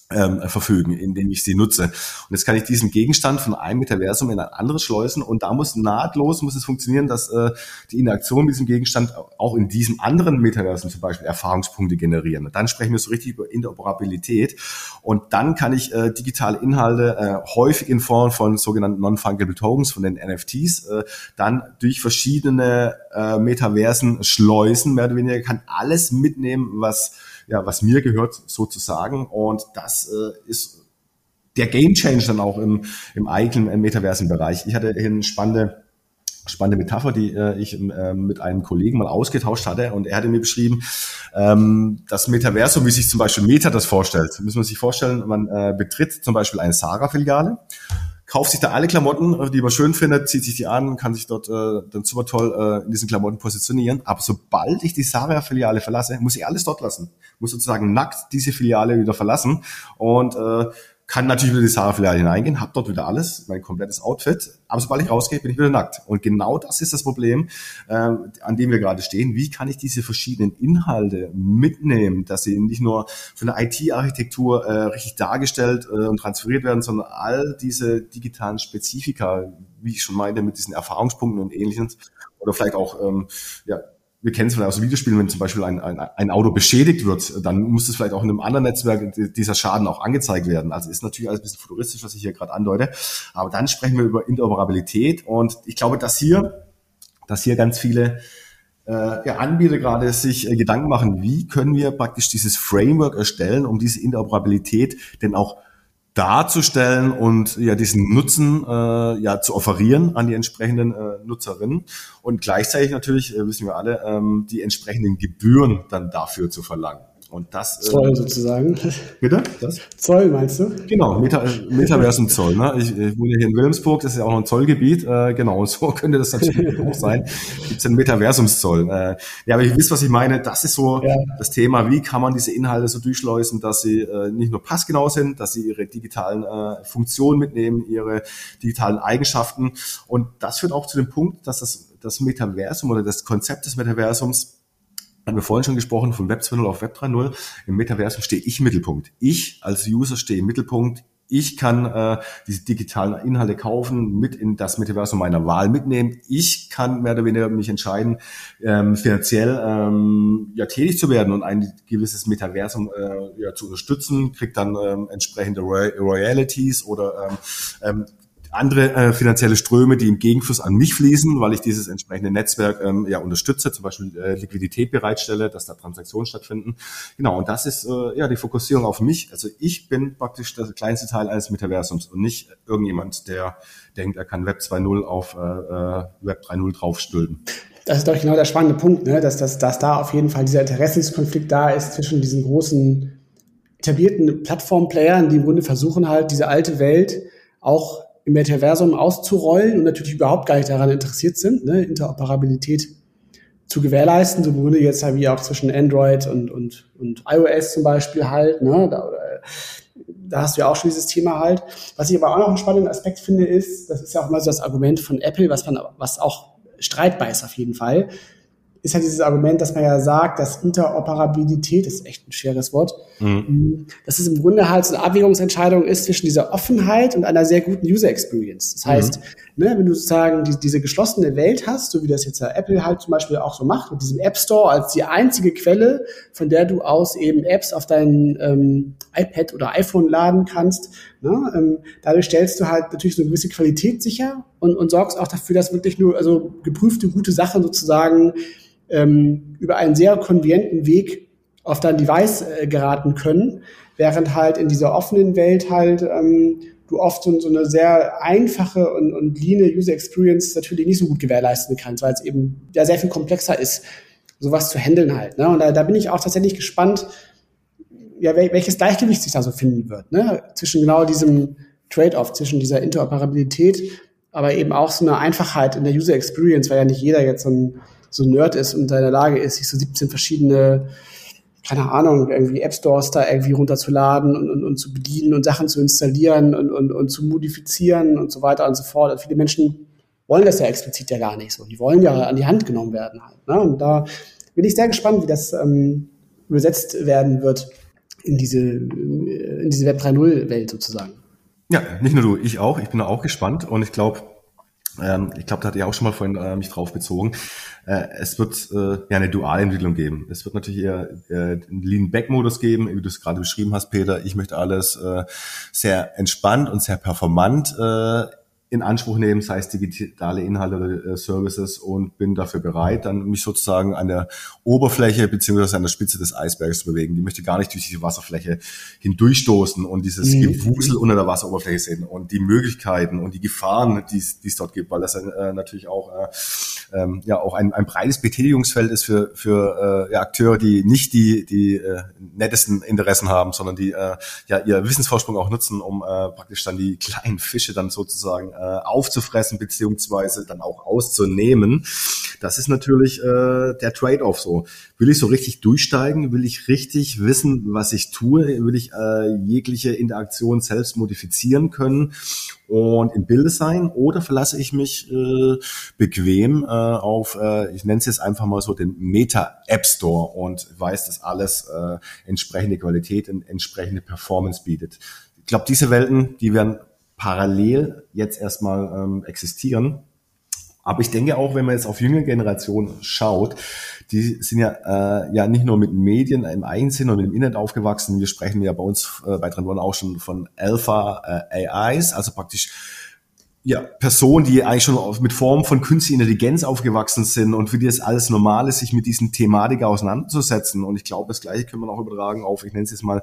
ähm, verfügen, indem ich sie nutze. Und jetzt kann ich diesen Gegenstand von einem Metaversum in ein anderes schleusen und da muss nahtlos muss es funktionieren, dass äh, die Interaktion mit diesem Gegenstand auch in diesem anderen Metaversum zum Beispiel Erfahrungspunkte generieren. Und dann sprechen wir so richtig über Interoperabilität und dann kann ich äh, digitale Inhalte äh, häufig in Form von sogenannten Non-Fungible Tokens, von den NFTs, äh, dann durch verschiedene äh, Metaversen schleusen, mehr oder weniger, kann alles mitnehmen, was ja, was mir gehört sozusagen. Und das äh, ist der Game Changer dann auch im, im eigenen metaversen Bereich. Ich hatte hier eine spannende spannende Metapher, die äh, ich äh, mit einem Kollegen mal ausgetauscht hatte und er hatte mir beschrieben, ähm, das Metaversum, wie sich zum Beispiel Meta das vorstellt. Müssen wir sich vorstellen, man äh, betritt zum Beispiel eine Sarah-Filiale kauft sich da alle Klamotten, äh, die man schön findet, zieht sich die an, kann sich dort äh, dann super toll äh, in diesen Klamotten positionieren. Aber sobald ich die Saria-Filiale verlasse, muss ich alles dort lassen. Muss sozusagen nackt diese Filiale wieder verlassen und äh, kann natürlich wieder die Sarah-Filiale hineingehen, habe dort wieder alles, mein komplettes Outfit, aber sobald ich rausgehe, bin ich wieder nackt. Und genau das ist das Problem, äh, an dem wir gerade stehen. Wie kann ich diese verschiedenen Inhalte mitnehmen, dass sie nicht nur von der IT-Architektur äh, richtig dargestellt äh, und transferiert werden, sondern all diese digitalen Spezifika, wie ich schon meinte, mit diesen Erfahrungspunkten und ähnliches, oder vielleicht auch ähm, ja, wir kennen es vielleicht aus Videospielen, wenn zum Beispiel ein, ein, ein Auto beschädigt wird, dann muss es vielleicht auch in einem anderen Netzwerk dieser Schaden auch angezeigt werden. Also ist natürlich alles ein bisschen futuristisch, was ich hier gerade andeute. Aber dann sprechen wir über Interoperabilität und ich glaube, dass hier, dass hier ganz viele äh, ja, Anbieter gerade sich äh, Gedanken machen, wie können wir praktisch dieses Framework erstellen, um diese Interoperabilität denn auch darzustellen und ja diesen Nutzen äh, ja zu offerieren an die entsprechenden äh, Nutzerinnen und gleichzeitig natürlich äh, wissen wir alle ähm, die entsprechenden Gebühren dann dafür zu verlangen. Und das Zoll äh, sozusagen. Bitte? Das? Zoll meinst du? Genau, Meta, Metaversum Zoll. Ne? Ich, ich wohne hier in Wilhelmsburg, das ist ja auch noch ein Zollgebiet. Äh, genau, so könnte das natürlich auch sein. Gibt es einen Metaversumszoll? Äh, ja, aber ihr wisst, was ich meine. Das ist so ja. das Thema. Wie kann man diese Inhalte so durchschleusen, dass sie äh, nicht nur passgenau sind, dass sie ihre digitalen äh, Funktionen mitnehmen, ihre digitalen Eigenschaften. Und das führt auch zu dem Punkt, dass das, das Metaversum oder das Konzept des Metaversums haben wir vorhin schon gesprochen, von Web 2.0 auf Web 3.0. Im Metaversum stehe ich im Mittelpunkt. Ich als User stehe im Mittelpunkt. Ich kann äh, diese digitalen Inhalte kaufen, mit in das Metaversum meiner Wahl mitnehmen. Ich kann mehr oder weniger mich entscheiden, ähm, finanziell ähm, ja tätig zu werden und ein gewisses Metaversum äh, ja, zu unterstützen. Kriegt dann ähm, entsprechende Royalties oder ähm, ähm, andere äh, finanzielle Ströme, die im Gegenfluss an mich fließen, weil ich dieses entsprechende Netzwerk ähm, ja unterstütze, zum Beispiel äh, Liquidität bereitstelle, dass da Transaktionen stattfinden. Genau, und das ist äh, ja die Fokussierung auf mich. Also ich bin praktisch das kleinste Teil eines Metaversums und nicht irgendjemand, der denkt, er kann Web 2.0 auf äh, äh Web 3.0 draufstülpen. Das ist doch genau der spannende Punkt, ne? dass, dass, dass da auf jeden Fall dieser Interessenskonflikt da ist zwischen diesen großen etablierten Plattformplayern, die im Grunde versuchen halt diese alte Welt auch im Metaversum auszurollen und natürlich überhaupt gar nicht daran interessiert sind, ne, Interoperabilität zu gewährleisten, so im jetzt halt wie auch zwischen Android und, und, und iOS zum Beispiel halt, ne, da, da hast du ja auch schon dieses Thema halt. Was ich aber auch noch einen spannenden Aspekt finde, ist, das ist ja auch mal so das Argument von Apple, was man, was auch streitbar ist auf jeden Fall, ist ja dieses Argument, dass man ja sagt, dass Interoperabilität, das ist echt ein schweres Wort, mhm. dass es im Grunde halt so eine Abwägungsentscheidung ist zwischen dieser Offenheit und einer sehr guten User Experience. Das heißt, mhm. ne, wenn du sozusagen die, diese geschlossene Welt hast, so wie das jetzt ja Apple halt zum Beispiel auch so macht, mit diesem App Store als die einzige Quelle, von der du aus eben Apps auf dein ähm, iPad oder iPhone laden kannst, ne, ähm, dadurch stellst du halt natürlich so eine gewisse Qualität sicher und, und sorgst auch dafür, dass wirklich nur also geprüfte gute Sachen sozusagen ähm, über einen sehr konvenienten Weg auf dein Device äh, geraten können, während halt in dieser offenen Welt halt ähm, du oft so, so eine sehr einfache und, und leane User Experience natürlich nicht so gut gewährleisten kannst, weil es eben ja sehr viel komplexer ist, sowas zu handeln halt. Ne? Und da, da bin ich auch tatsächlich gespannt, ja, welches Gleichgewicht sich da so finden wird, ne? zwischen genau diesem Trade-off, zwischen dieser Interoperabilität, aber eben auch so eine Einfachheit in der User Experience, weil ja nicht jeder jetzt so ein so Nerd ist und in der Lage ist, sich so 17 verschiedene, keine Ahnung, irgendwie App Stores da irgendwie runterzuladen und, und, und zu bedienen und Sachen zu installieren und, und, und zu modifizieren und so weiter und so fort. Also viele Menschen wollen das ja explizit ja gar nicht so. Die wollen ja an die Hand genommen werden halt. Ne? Und da bin ich sehr gespannt, wie das ähm, übersetzt werden wird in diese, in diese Web 3.0-Welt sozusagen. Ja, nicht nur du, ich auch. Ich bin auch gespannt und ich glaube, ähm, ich glaube, da hatte ich auch schon mal vorhin äh, mich drauf bezogen. Äh, es wird äh, ja eine Dualentwicklung geben. Es wird natürlich eher äh, einen Lean-Back-Modus geben, wie du es gerade beschrieben hast, Peter. Ich möchte alles äh, sehr entspannt und sehr performant äh, in Anspruch nehmen, sei es digitale Inhalte oder äh, Services und bin dafür bereit, dann mich sozusagen an der Oberfläche beziehungsweise an der Spitze des Eisbergs zu bewegen. Die möchte gar nicht durch diese Wasserfläche hindurchstoßen und dieses mhm. Gewusel unter der Wasseroberfläche sehen und die Möglichkeiten und die Gefahren, die es dort gibt, weil das äh, natürlich auch äh, ähm, ja auch ein, ein breites Betätigungsfeld ist für für äh, ja, Akteure, die nicht die die äh, nettesten Interessen haben, sondern die äh, ja ihr Wissensvorsprung auch nutzen, um äh, praktisch dann die kleinen Fische dann sozusagen aufzufressen beziehungsweise dann auch auszunehmen. Das ist natürlich äh, der Trade-off so. Will ich so richtig durchsteigen? Will ich richtig wissen, was ich tue? Will ich äh, jegliche Interaktion selbst modifizieren können und im Bilde sein? Oder verlasse ich mich äh, bequem äh, auf, äh, ich nenne es jetzt einfach mal so, den Meta App Store und weiß, dass alles äh, entsprechende Qualität und entsprechende Performance bietet. Ich glaube, diese Welten, die werden parallel jetzt erstmal ähm, existieren. Aber ich denke auch, wenn man jetzt auf jüngere Generationen schaut, die sind ja, äh, ja nicht nur mit Medien im Einsinn und dem Internet aufgewachsen. Wir sprechen ja bei uns äh, bei Trendone auch schon von Alpha äh, AIs, also praktisch ja, Personen, die eigentlich schon mit Formen von künstlicher Intelligenz aufgewachsen sind und für die es alles normal ist, sich mit diesen Thematik auseinanderzusetzen. Und ich glaube, das Gleiche können wir auch übertragen auf, ich nenne es jetzt mal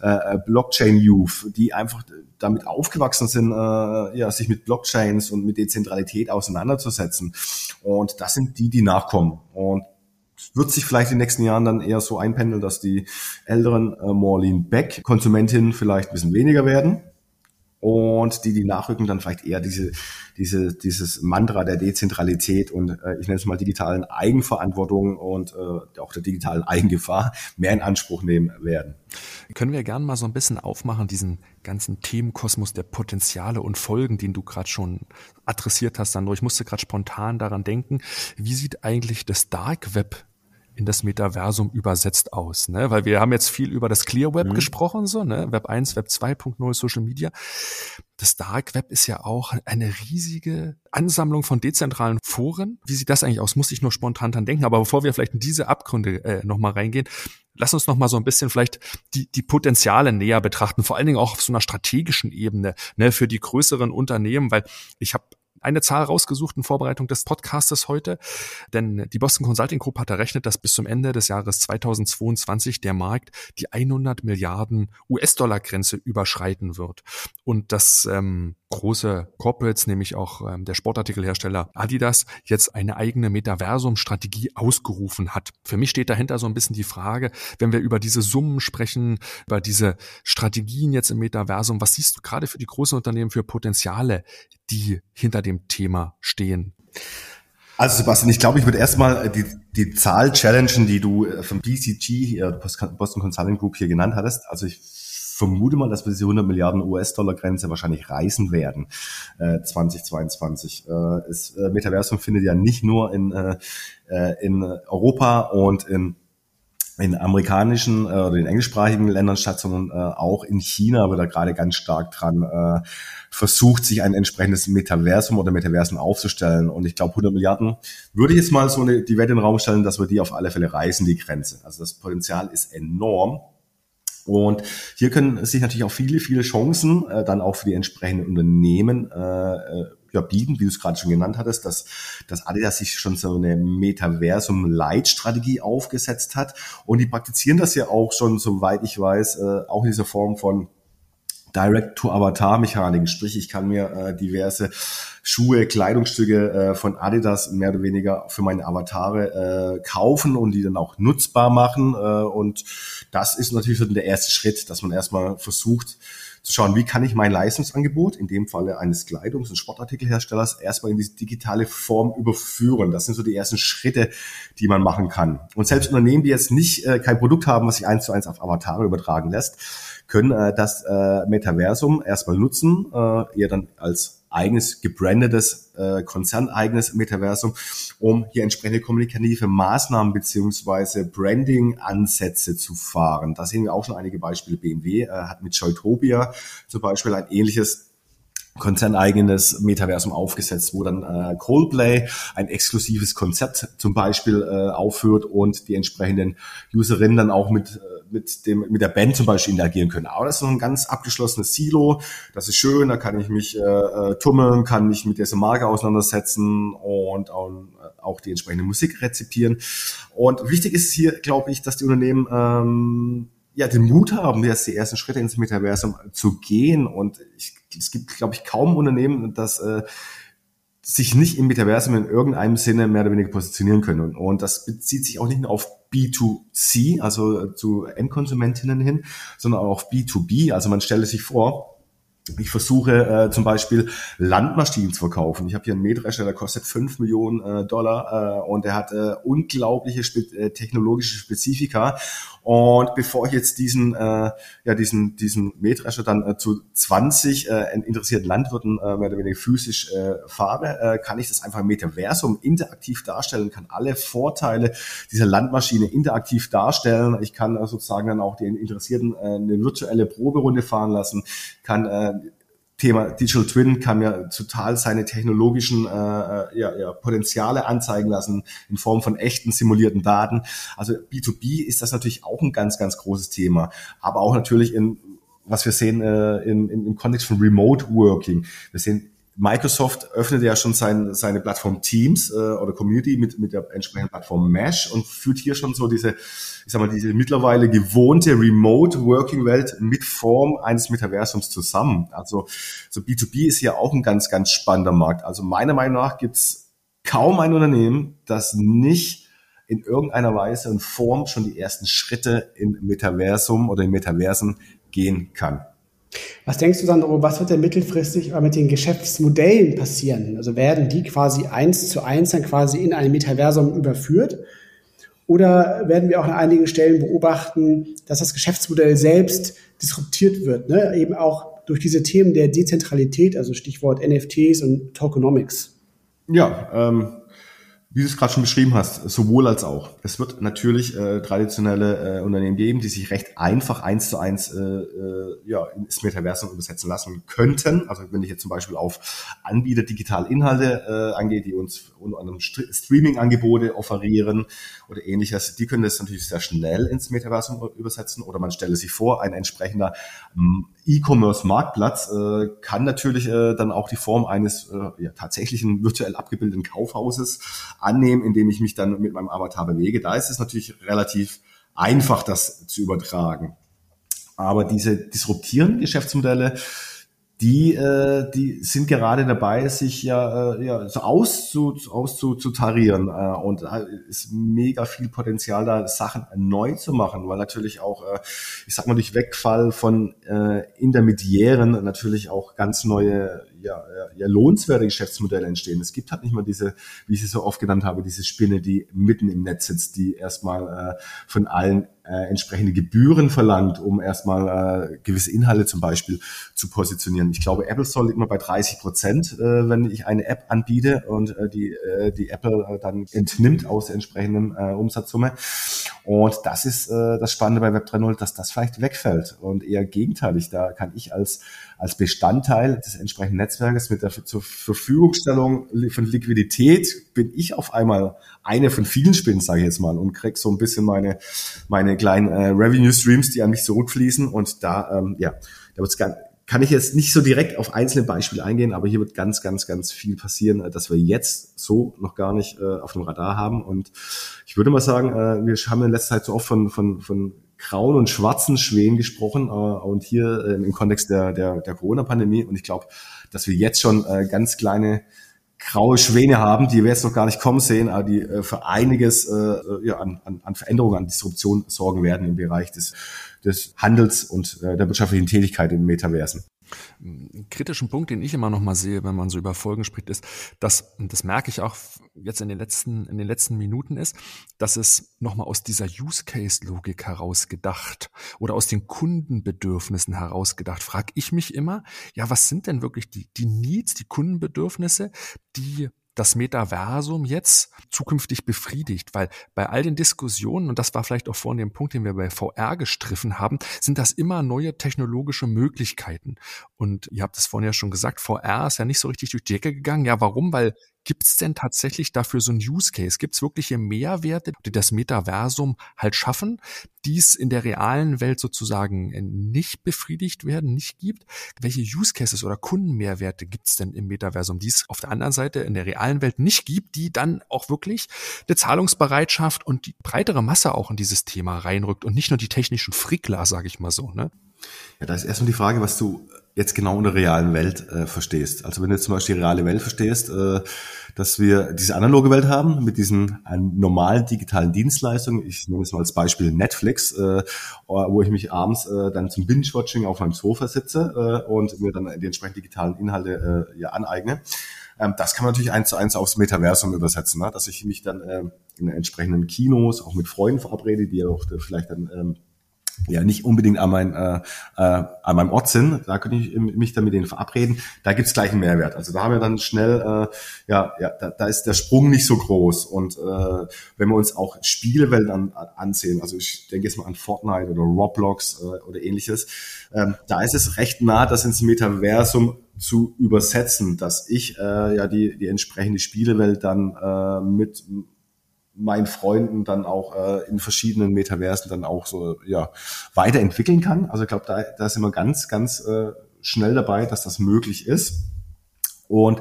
äh, Blockchain Youth, die einfach damit aufgewachsen sind, äh, ja, sich mit Blockchains und mit Dezentralität auseinanderzusetzen. Und das sind die, die nachkommen. Und wird sich vielleicht in den nächsten Jahren dann eher so einpendeln, dass die älteren äh, more lean back Konsumentinnen vielleicht ein bisschen weniger werden und die, die nachrücken, dann vielleicht eher diese, diese, dieses Mantra der Dezentralität und äh, ich nenne es mal digitalen Eigenverantwortung und äh, auch der digitalen Eigengefahr mehr in Anspruch nehmen werden. Können wir gerne mal so ein bisschen aufmachen, diesen ganzen Themenkosmos der Potenziale und Folgen, den du gerade schon adressiert hast, Sandro. Ich musste gerade spontan daran denken, wie sieht eigentlich das Dark Web in das Metaversum übersetzt aus, ne? Weil wir haben jetzt viel über das Clear Web mhm. gesprochen, so, ne? Web 1, Web 2.0, Social Media. Das Dark Web ist ja auch eine riesige Ansammlung von dezentralen Foren. Wie sieht das eigentlich aus? Muss ich nur spontan dran denken. Aber bevor wir vielleicht in diese Abgründe äh, nochmal reingehen, lass uns nochmal so ein bisschen vielleicht die, die Potenziale näher betrachten, vor allen Dingen auch auf so einer strategischen Ebene, ne, für die größeren Unternehmen, weil ich habe eine Zahl rausgesucht in Vorbereitung des Podcastes heute, denn die Boston Consulting Group hat errechnet, dass bis zum Ende des Jahres 2022 der Markt die 100 Milliarden US-Dollar-Grenze überschreiten wird. Und dass ähm, große Corporates, nämlich auch ähm, der Sportartikelhersteller Adidas, jetzt eine eigene Metaversum-Strategie ausgerufen hat. Für mich steht dahinter so ein bisschen die Frage, wenn wir über diese Summen sprechen, über diese Strategien jetzt im Metaversum, was siehst du gerade für die großen Unternehmen für Potenziale, die hinter dem Thema stehen? Also Sebastian, ich glaube, ich würde erstmal die, die Zahl challengen, die du äh, vom BCG, Boston Consulting Group hier genannt hattest. Also ich vermute mal, dass wir diese 100 Milliarden US-Dollar-Grenze wahrscheinlich reißen werden äh, 2022. Äh, das äh, Metaversum findet ja nicht nur in, äh, äh in Europa und in in amerikanischen äh, oder in englischsprachigen Ländern statt, sondern äh, auch in China wird da gerade ganz stark dran äh, versucht, sich ein entsprechendes Metaversum oder Metaversen aufzustellen. Und ich glaube, 100 Milliarden würde ich jetzt mal so eine, die Wette in den Raum stellen, dass wir die auf alle Fälle reißen, die Grenze. Also das Potenzial ist enorm. Und hier können sich natürlich auch viele, viele Chancen äh, dann auch für die entsprechenden Unternehmen äh, äh ja, bieten, wie du es gerade schon genannt hattest, dass, dass Adidas sich schon so eine Metaversum-Light-Strategie aufgesetzt hat. Und die praktizieren das ja auch schon, soweit ich weiß, äh, auch in dieser Form von Direct-to-Avatar-Mechaniken. Sprich, ich kann mir äh, diverse Schuhe, Kleidungsstücke äh, von Adidas mehr oder weniger für meine Avatare äh, kaufen und die dann auch nutzbar machen. Äh, und das ist natürlich so der erste Schritt, dass man erstmal versucht zu schauen, wie kann ich mein Leistungsangebot, in dem Falle eines Kleidungs- und Sportartikelherstellers, erstmal in diese digitale Form überführen. Das sind so die ersten Schritte, die man machen kann. Und selbst Unternehmen, die jetzt nicht äh, kein Produkt haben, was sich eins zu eins auf Avatare übertragen lässt, können äh, das äh, Metaversum erstmal nutzen, äh, eher dann als eigenes gebrandetes, äh, konzerneigenes Metaversum, um hier entsprechende kommunikative Maßnahmen beziehungsweise Branding-Ansätze zu fahren. Da sehen wir auch schon einige Beispiele. BMW äh, hat mit Joytopia zum Beispiel ein ähnliches konzerneigenes Metaversum aufgesetzt, wo dann äh, Coldplay ein exklusives Konzept zum Beispiel äh, aufführt und die entsprechenden Userinnen dann auch mit äh, mit dem mit der Band zum Beispiel interagieren können. Aber das ist noch ein ganz abgeschlossenes Silo. Das ist schön, da kann ich mich äh, äh tummeln, kann mich mit dieser Marke auseinandersetzen und auch, äh, auch die entsprechende Musik rezipieren. Und wichtig ist hier, glaube ich, dass die Unternehmen ähm, ja den Mut haben, jetzt die ersten Schritte ins Metaversum zu gehen. Und ich, es gibt, glaube ich, kaum Unternehmen, das äh, sich nicht im Metaversum in irgendeinem Sinne mehr oder weniger positionieren können. Und, und das bezieht sich auch nicht nur auf B2C, also zu Endkonsumentinnen hin, sondern auch auf B2B. Also man stelle sich vor, ich versuche äh, zum Beispiel Landmaschinen zu verkaufen. Ich habe hier einen Mähdrescher, der kostet 5 Millionen äh, Dollar äh, und der hat äh, unglaubliche spe äh, technologische Spezifika. Und bevor ich jetzt diesen, äh, ja, diesen, diesen Mähdrescher dann äh, zu 20 äh, interessierten Landwirten äh, mehr oder weniger physisch äh, fahre, äh, kann ich das einfach im Metaversum interaktiv darstellen, kann alle Vorteile dieser Landmaschine interaktiv darstellen. Ich kann äh, sozusagen dann auch den Interessierten äh, eine virtuelle Proberunde fahren lassen, kann äh, Thema Digital Twin kann mir total seine technologischen äh, äh, ja, ja, Potenziale anzeigen lassen in Form von echten simulierten Daten. Also B2B ist das natürlich auch ein ganz, ganz großes Thema. Aber auch natürlich in, was wir sehen äh, in, in, im Kontext von Remote Working. Wir sehen Microsoft öffnet ja schon sein, seine Plattform Teams äh, oder Community mit, mit der entsprechenden Plattform Mesh und führt hier schon so diese, ich sag mal, diese mittlerweile gewohnte Remote-Working-Welt mit Form eines Metaversums zusammen. Also so B2B ist ja auch ein ganz, ganz spannender Markt. Also meiner Meinung nach gibt's kaum ein Unternehmen, das nicht in irgendeiner Weise und Form schon die ersten Schritte in Metaversum oder in Metaversen gehen kann. Was denkst du, Sandro, was wird denn mittelfristig mit den Geschäftsmodellen passieren? Also werden die quasi eins zu eins dann quasi in ein Metaversum überführt? Oder werden wir auch an einigen Stellen beobachten, dass das Geschäftsmodell selbst disruptiert wird, ne? eben auch durch diese Themen der Dezentralität, also Stichwort NFTs und Tokenomics? Ja, ähm, wie du es gerade schon beschrieben hast, sowohl als auch. Es wird natürlich äh, traditionelle äh, Unternehmen geben, die sich recht einfach eins zu eins äh, äh, ja, ins Metaversum übersetzen lassen könnten. Also wenn ich jetzt zum Beispiel auf Anbieter digitale Inhalte äh, angehe, die uns unter anderem Streaming-Angebote offerieren oder ähnliches, die können das natürlich sehr schnell ins Metaversum übersetzen. Oder man stelle sich vor, ein entsprechender ähm, E-Commerce-Marktplatz äh, kann natürlich äh, dann auch die Form eines äh, ja, tatsächlichen virtuell abgebildeten Kaufhauses annehmen, indem ich mich dann mit meinem Avatar bewege. Da ist es natürlich relativ einfach, das zu übertragen. Aber diese disruptierenden Geschäftsmodelle, die, äh, die sind gerade dabei, sich ja, äh, ja so auszu, auszutarieren. Äh, und da ist mega viel Potenzial da, Sachen neu zu machen, weil natürlich auch, äh, ich sag mal, durch Wegfall von äh, Intermediären natürlich auch ganz neue ja, ja, lohnenswerte Geschäftsmodelle entstehen. Es gibt halt nicht mal diese, wie ich sie so oft genannt habe, diese Spinne, die mitten im Netz sitzt, die erstmal äh, von allen äh, entsprechende Gebühren verlangt, um erstmal äh, gewisse Inhalte zum Beispiel zu positionieren. Ich glaube, Apple liegt immer bei 30 Prozent, äh, wenn ich eine App anbiete und äh, die, äh, die Apple äh, dann entnimmt aus entsprechenden äh, Umsatzsumme. Und das ist äh, das Spannende bei Web 3.0, dass das vielleicht wegfällt und eher gegenteilig. Da kann ich als, als Bestandteil des entsprechenden Netzwerkes mit der zur Verfügungstellung von Liquidität bin ich auf einmal eine von vielen Spinnen, sage ich jetzt mal, und krieg so ein bisschen meine, meine kleinen äh, Revenue Streams, die an mich zurückfließen. Und da, ähm, ja, da wird's ganz kann ich jetzt nicht so direkt auf einzelne Beispiele eingehen, aber hier wird ganz, ganz, ganz viel passieren, äh, dass wir jetzt so noch gar nicht äh, auf dem Radar haben. Und ich würde mal sagen, äh, wir haben in letzter Zeit so oft von, von, von grauen und schwarzen Schwänen gesprochen äh, und hier äh, im Kontext der, der, der Corona-Pandemie. Und ich glaube, dass wir jetzt schon äh, ganz kleine graue Schwäne haben, die wir jetzt noch gar nicht kommen sehen, aber die äh, für einiges äh, ja, an, an, an Veränderungen, an Disruption sorgen werden im Bereich des des Handels und äh, der wirtschaftlichen Tätigkeit in Metaversen. Ein kritischen Punkt, den ich immer noch mal sehe, wenn man so über Folgen spricht, ist, dass, und das merke ich auch jetzt in den letzten, in den letzten Minuten ist, dass es nochmal aus dieser Use-Case-Logik herausgedacht oder aus den Kundenbedürfnissen herausgedacht, frage ich mich immer, ja, was sind denn wirklich die, die Needs, die Kundenbedürfnisse, die das Metaversum jetzt zukünftig befriedigt, weil bei all den Diskussionen, und das war vielleicht auch vorhin der Punkt, den wir bei VR gestriffen haben, sind das immer neue technologische Möglichkeiten. Und ihr habt es vorhin ja schon gesagt, VR ist ja nicht so richtig durch die Decke gegangen. Ja, warum? Weil Gibt es denn tatsächlich dafür so ein Use Case? Gibt es wirkliche Mehrwerte, die das Metaversum halt schaffen, die es in der realen Welt sozusagen nicht befriedigt werden, nicht gibt? Welche Use Cases oder Kundenmehrwerte gibt es denn im Metaversum, die es auf der anderen Seite in der realen Welt nicht gibt, die dann auch wirklich eine Zahlungsbereitschaft und die breitere Masse auch in dieses Thema reinrückt und nicht nur die technischen Frickler, sage ich mal so. Ne? Ja, da ist erstmal die Frage, was du jetzt genau in der realen Welt äh, verstehst. Also wenn du jetzt zum Beispiel die reale Welt verstehst, äh, dass wir diese analoge Welt haben mit diesen äh, normalen digitalen Dienstleistungen. Ich nehme es mal als Beispiel Netflix, äh, wo ich mich abends äh, dann zum Binge-Watching auf meinem Sofa sitze äh, und mir dann die entsprechenden digitalen Inhalte äh, ja aneigne. Ähm, das kann man natürlich eins zu eins aufs Metaversum übersetzen, ne? dass ich mich dann äh, in entsprechenden Kinos auch mit Freunden verabrede, die ja auch vielleicht dann ähm, ja nicht unbedingt an, mein, äh, äh, an meinem Ort sind, da könnte ich mich dann mit denen verabreden, da gibt's gleich einen Mehrwert. Also da haben wir dann schnell, äh, ja, ja da, da ist der Sprung nicht so groß. Und äh, wenn wir uns auch Spielewelten an, ansehen, also ich denke jetzt mal an Fortnite oder Roblox äh, oder ähnliches, ähm, da ist es recht nah, das ins Metaversum zu übersetzen, dass ich äh, ja die, die entsprechende Spielewelt dann äh, mit meinen Freunden dann auch äh, in verschiedenen Metaversen dann auch so ja weiterentwickeln kann. Also ich glaube, da, da sind wir ganz, ganz äh, schnell dabei, dass das möglich ist. Und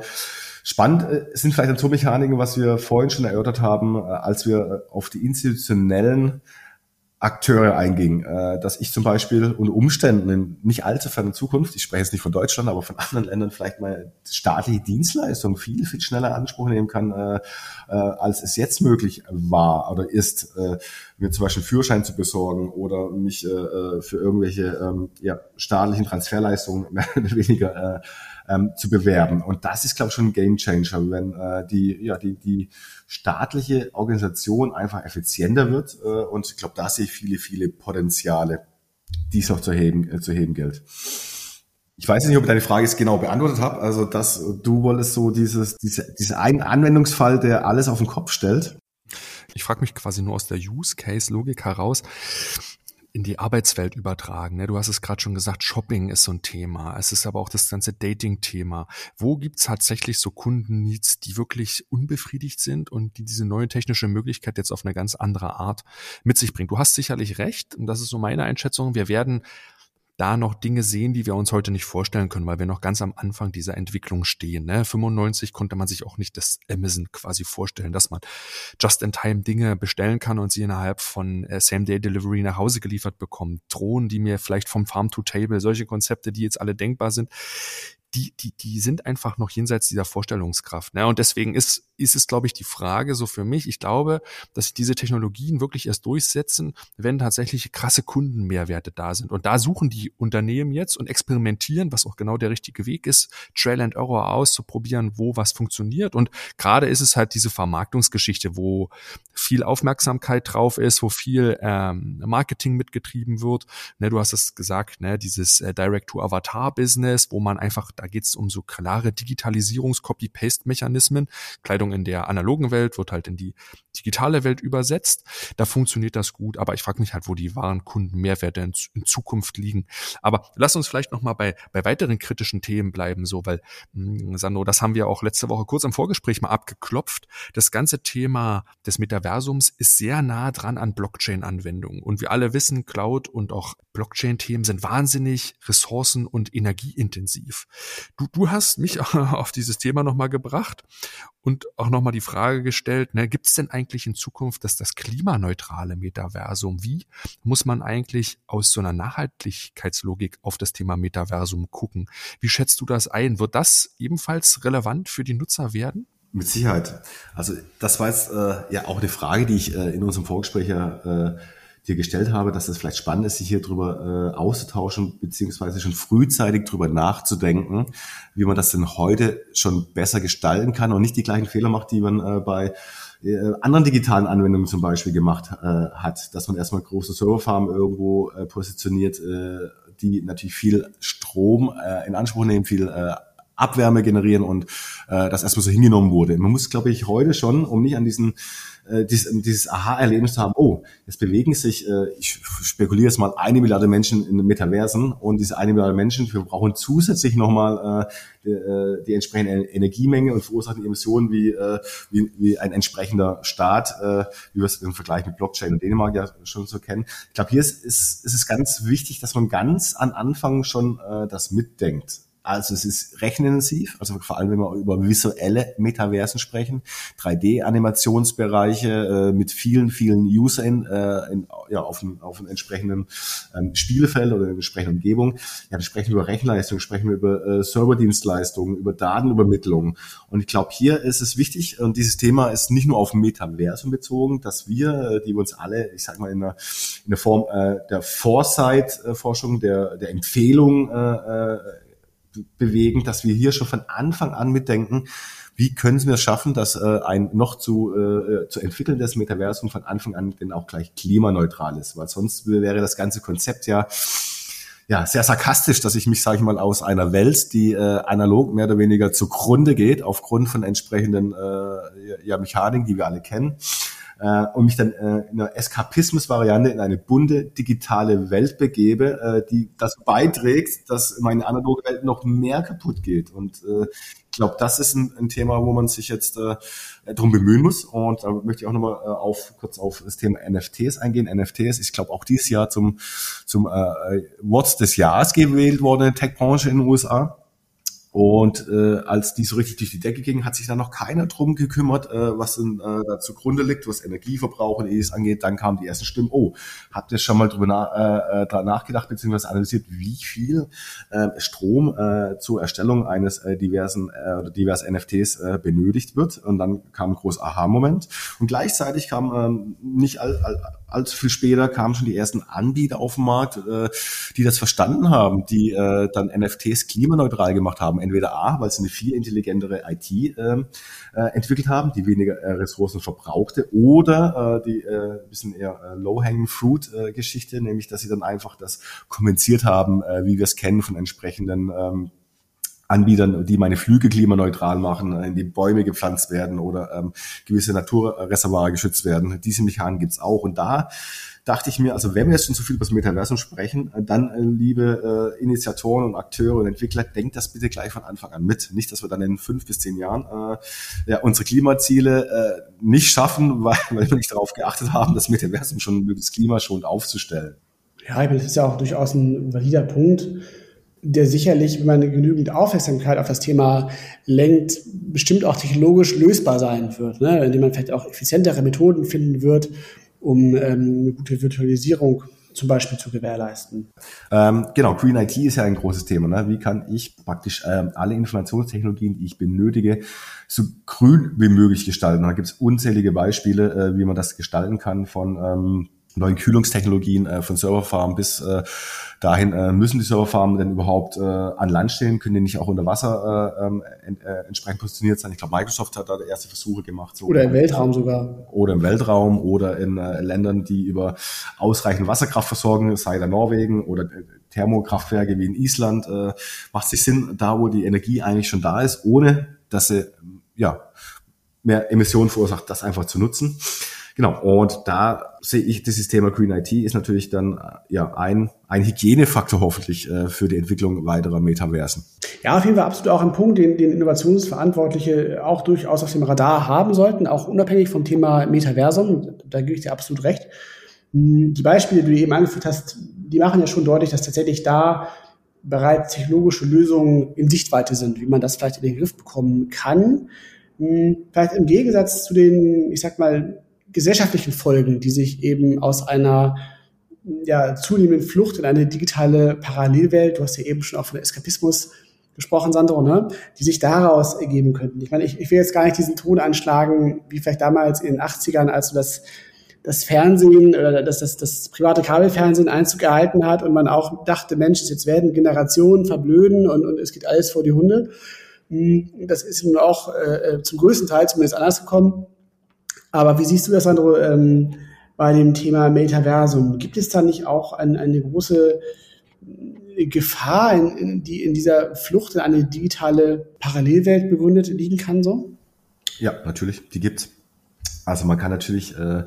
spannend äh, sind vielleicht so Mechaniken, was wir vorhin schon erörtert haben, äh, als wir äh, auf die institutionellen Akteure einging, äh, dass ich zum Beispiel unter Umständen in nicht allzu ferner Zukunft, ich spreche jetzt nicht von Deutschland, aber von anderen Ländern vielleicht mal staatliche Dienstleistungen viel, viel schneller Anspruch nehmen kann, äh, äh, als es jetzt möglich war oder ist, äh, mir zum Beispiel einen Führerschein zu besorgen oder mich äh, äh für irgendwelche ähm, ja, staatlichen Transferleistungen mehr oder weniger äh, ähm, zu bewerben. Und das ist, glaube ich, schon ein Game Changer, wenn äh, die, ja, die, die staatliche Organisation einfach effizienter wird. Äh, und ich glaube, da sehe ich viele, viele Potenziale, die es noch zu heben, äh, zu heben gilt. Ich weiß nicht, ob ich deine Frage jetzt genau beantwortet habe. Also, dass du wolltest so dieses, diese, dieser einen Anwendungsfall, der alles auf den Kopf stellt. Ich frage mich quasi nur aus der Use Case Logik heraus in die Arbeitswelt übertragen. Ne? Du hast es gerade schon gesagt, Shopping ist so ein Thema. Es ist aber auch das ganze Dating-Thema. Wo gibt es tatsächlich so Kundenneeds, die wirklich unbefriedigt sind und die diese neue technische Möglichkeit jetzt auf eine ganz andere Art mit sich bringt? Du hast sicherlich recht, und das ist so meine Einschätzung. Wir werden da noch Dinge sehen, die wir uns heute nicht vorstellen können, weil wir noch ganz am Anfang dieser Entwicklung stehen. Ne? 95 konnte man sich auch nicht das Amazon quasi vorstellen, dass man just-in-time Dinge bestellen kann und sie innerhalb von äh, Same-Day-Delivery nach Hause geliefert bekommt. Drohnen, die mir vielleicht vom Farm-to-Table, solche Konzepte, die jetzt alle denkbar sind, die, die, die sind einfach noch jenseits dieser Vorstellungskraft. Ne? Und deswegen ist, ist es, glaube ich, die Frage so für mich. Ich glaube, dass diese Technologien wirklich erst durchsetzen, wenn tatsächlich krasse Kundenmehrwerte da sind. Und da suchen die Unternehmen jetzt und experimentieren, was auch genau der richtige Weg ist, Trail and Error auszuprobieren, wo was funktioniert. Und gerade ist es halt diese Vermarktungsgeschichte, wo viel Aufmerksamkeit drauf ist, wo viel ähm, Marketing mitgetrieben wird. Ne, du hast es gesagt, ne, dieses äh, Direct-to-Avatar-Business, wo man einfach da geht es um so klare Digitalisierungs-Copy-Paste-Mechanismen. Kleidung in der analogen Welt wird halt in die digitale Welt übersetzt. Da funktioniert das gut, aber ich frage mich halt, wo die wahren Kundenmehrwerte in, in Zukunft liegen. Aber lass uns vielleicht noch mal bei, bei weiteren kritischen Themen bleiben, so, weil, mh, hm, Sandro, das haben wir auch letzte Woche kurz im Vorgespräch mal abgeklopft. Das ganze Thema des Metaversums ist sehr nah dran an Blockchain-Anwendungen. Und wir alle wissen, Cloud und auch Blockchain-Themen sind wahnsinnig ressourcen- und energieintensiv. Du, du hast mich auf dieses Thema nochmal gebracht und auch nochmal die Frage gestellt, ne, gibt es denn eigentlich in Zukunft das, das klimaneutrale Metaversum? Wie muss man eigentlich aus so einer Nachhaltigkeitslogik auf das Thema Metaversum gucken? Wie schätzt du das ein? Wird das ebenfalls relevant für die Nutzer werden? Mit Sicherheit. Also das war jetzt äh, ja auch eine Frage, die ich äh, in unserem Vorgespräch ja äh, dir gestellt habe, dass es vielleicht spannend ist, sich hier drüber äh, auszutauschen, beziehungsweise schon frühzeitig drüber nachzudenken, wie man das denn heute schon besser gestalten kann und nicht die gleichen Fehler macht, die man äh, bei äh, anderen digitalen Anwendungen zum Beispiel gemacht äh, hat, dass man erstmal große Serverfarmen irgendwo äh, positioniert, äh, die natürlich viel Strom äh, in Anspruch nehmen, viel äh, Abwärme generieren und äh, das erstmal so hingenommen wurde. Man muss, glaube ich, heute schon, um nicht an diesen äh, dieses, dieses Aha-Erlebnis zu haben, oh, jetzt bewegen sich, äh, ich spekuliere jetzt mal, eine Milliarde Menschen in den Metaversen und diese eine Milliarde Menschen, wir brauchen zusätzlich nochmal äh, die, äh, die entsprechende Energiemenge und verursachen Emissionen wie, äh, wie, wie ein entsprechender Staat, äh, wie wir es im Vergleich mit Blockchain und Dänemark ja schon so kennen. Ich glaube, hier ist, ist, ist es ganz wichtig, dass man ganz an Anfang schon äh, das mitdenkt. Also es ist rechenintensiv, also vor allem wenn wir über visuelle Metaversen sprechen, 3D-Animationsbereiche äh, mit vielen, vielen Usern äh, ja, auf, einem, auf einem entsprechenden ähm, Spielfeld oder in einer entsprechenden Umgebung. Ja, wir sprechen über Rechenleistung, sprechen wir über äh, Serverdienstleistungen, über Datenübermittlung. Und ich glaube, hier ist es wichtig, und dieses Thema ist nicht nur auf Metaversum bezogen, dass wir, äh, die wir uns alle, ich sag mal, in der, in der Form äh, der Foresight-Forschung, der, der Empfehlung äh, äh bewegen, dass wir hier schon von Anfang an mitdenken, wie können wir es schaffen, dass äh, ein noch zu, äh, zu entwickelndes Metaversum von Anfang an denn auch gleich klimaneutral ist, weil sonst wäre das ganze Konzept ja ja, sehr sarkastisch, dass ich mich, sage ich mal, aus einer Welt, die äh, analog mehr oder weniger zugrunde geht, aufgrund von entsprechenden äh, ja, Mechaniken, die wir alle kennen, äh, und mich dann äh, in einer Eskapismus-Variante in eine bunte digitale Welt begebe, äh, die das beiträgt, dass meine analoge Welt noch mehr kaputt geht. Und äh, ich glaube, das ist ein, ein, Thema, wo man sich jetzt äh, darum bemühen muss. Und da möchte ich auch nochmal äh, auf, kurz auf das Thema NFTs eingehen. NFTs, ich glaube, auch dieses Jahr zum, zum äh, Wort des Jahres gewählt worden in der Tech-Branche in den USA. Und äh, als die so richtig durch die Decke ging, hat sich da noch keiner drum gekümmert, äh, was in, äh, da zugrunde liegt, was Energieverbrauch und ähnliches angeht. Dann kamen die ersten Stimmen, oh, habt ihr schon mal drüber na, äh, nachgedacht bzw. analysiert, wie viel äh, Strom äh, zur Erstellung eines äh, diversen äh, oder divers NFTs äh, benötigt wird? Und dann kam ein großer Aha-Moment. Und gleichzeitig kam ähm, nicht all, all, allzu viel später kamen schon die ersten Anbieter auf den Markt, äh, die das verstanden haben, die äh, dann NFTs klimaneutral gemacht haben. Entweder A, weil sie eine viel intelligentere IT ähm, äh, entwickelt haben, die weniger äh, Ressourcen verbrauchte, oder äh, die äh, bisschen eher äh, Low-Hanging Fruit-Geschichte, äh, nämlich dass sie dann einfach das kompensiert haben, äh, wie wir es kennen von entsprechenden ähm, Anbietern, die meine Flüge klimaneutral machen, in die Bäume gepflanzt werden oder ähm, gewisse Naturreservare geschützt werden. Diese Mechanen gibt's auch. Und da dachte ich mir, also wenn wir jetzt schon so viel über das Metaversum sprechen, dann, äh, liebe äh, Initiatoren und Akteure und Entwickler, denkt das bitte gleich von Anfang an mit. Nicht, dass wir dann in fünf bis zehn Jahren äh, ja, unsere Klimaziele äh, nicht schaffen, weil, weil wir nicht darauf geachtet haben, das Metaversum schon möglichst klimaschonend aufzustellen. Ja, ich meine, das ist ja auch durchaus ein valider Punkt der sicherlich, wenn man genügend Aufmerksamkeit auf das Thema lenkt, bestimmt auch technologisch lösbar sein wird, ne? indem man vielleicht auch effizientere Methoden finden wird, um ähm, eine gute Virtualisierung zum Beispiel zu gewährleisten. Ähm, genau, Green IT ist ja ein großes Thema. Ne? Wie kann ich praktisch ähm, alle Informationstechnologien, die ich benötige, so grün wie möglich gestalten? Da gibt es unzählige Beispiele, äh, wie man das gestalten kann von ähm, neuen Kühlungstechnologien äh, von Serverfarmen bis äh, dahin äh, müssen die Serverfarmen denn überhaupt äh, an Land stehen, können die nicht auch unter Wasser äh, ähm, äh, entsprechend positioniert sein. Ich glaube, Microsoft hat da erste Versuche gemacht. So oder im Weltraum sogar. Oder im Weltraum oder in äh, Ländern, die über ausreichend Wasserkraft versorgen, sei da Norwegen oder äh, Thermokraftwerke wie in Island, äh, macht sich Sinn, da wo die Energie eigentlich schon da ist, ohne dass sie ja mehr Emissionen verursacht, das einfach zu nutzen. Genau, und da sehe ich, dieses Thema Green IT ist natürlich dann äh, ja ein, ein Hygienefaktor hoffentlich äh, für die Entwicklung weiterer Metaversen. Ja, auf jeden Fall absolut auch ein Punkt, den, den Innovationsverantwortliche auch durchaus auf dem Radar haben sollten, auch unabhängig vom Thema Metaversum. Da gebe ich dir absolut recht. Hm, die Beispiele, die du eben angeführt hast, die machen ja schon deutlich, dass tatsächlich da bereits technologische Lösungen in Sichtweite sind, wie man das vielleicht in den Griff bekommen kann. Hm, vielleicht im Gegensatz zu den, ich sag mal, gesellschaftlichen Folgen, die sich eben aus einer ja, zunehmenden Flucht in eine digitale Parallelwelt, du hast ja eben schon auch von Eskapismus gesprochen, Sandro, ne, die sich daraus ergeben könnten. Ich meine, ich, ich will jetzt gar nicht diesen Ton anschlagen, wie vielleicht damals in den 80ern, als du das, das Fernsehen oder das, das, das private Kabelfernsehen Einzug gehalten hat und man auch dachte, Mensch, jetzt werden Generationen verblöden und, und es geht alles vor die Hunde. Hm, das ist nun auch äh, äh, zum größten Teil zumindest anders gekommen. Aber wie siehst du das, Sandro, ähm, bei dem Thema Metaversum? Gibt es da nicht auch ein, eine große äh, Gefahr, in, in, die in dieser Flucht in eine digitale Parallelwelt begründet liegen kann? So? Ja, natürlich, die gibt's. Also man kann natürlich äh,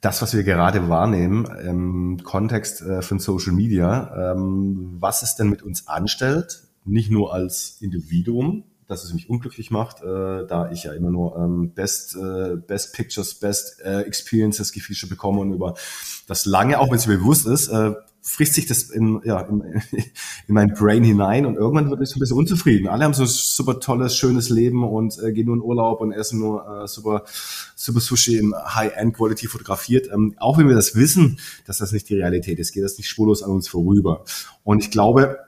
das, was wir gerade wahrnehmen im Kontext äh, von Social Media, ähm, was es denn mit uns anstellt, nicht nur als Individuum, dass es mich unglücklich macht, äh, da ich ja immer nur ähm, Best, äh, Best Pictures, Best äh, Experiences gefeatured bekomme und über das lange, auch wenn es mir bewusst ist, äh, frisst sich das in, ja, in, in mein Brain hinein und irgendwann wird ich so ein bisschen unzufrieden. Alle haben so ein super tolles, schönes Leben und äh, gehen nur in Urlaub und essen nur äh, super, super Sushi in High-End-Quality fotografiert. Ähm, auch wenn wir das wissen, dass das nicht die Realität ist, geht das nicht spurlos an uns vorüber. Und ich glaube,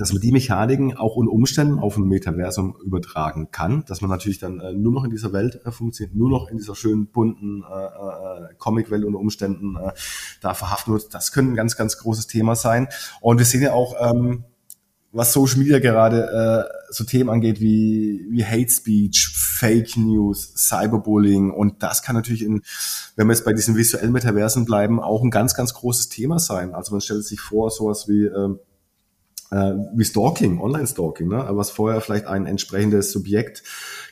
dass man die Mechaniken auch unter Umständen auf ein Metaversum übertragen kann, dass man natürlich dann äh, nur noch in dieser Welt äh, funktioniert, nur noch in dieser schönen bunten äh, äh, Comic-Welt unter Umständen äh, da verhaften wird. Das könnte ein ganz, ganz großes Thema sein. Und wir sehen ja auch, ähm, was Social Media gerade äh, so Themen angeht wie, wie Hate Speech, Fake News, Cyberbullying und das kann natürlich in, wenn wir jetzt bei diesen visuellen Metaversen bleiben, auch ein ganz, ganz großes Thema sein. Also man stellt sich vor, sowas wie äh, äh, wie Stalking, Online-Stalking, ne? was vorher vielleicht ein entsprechendes Subjekt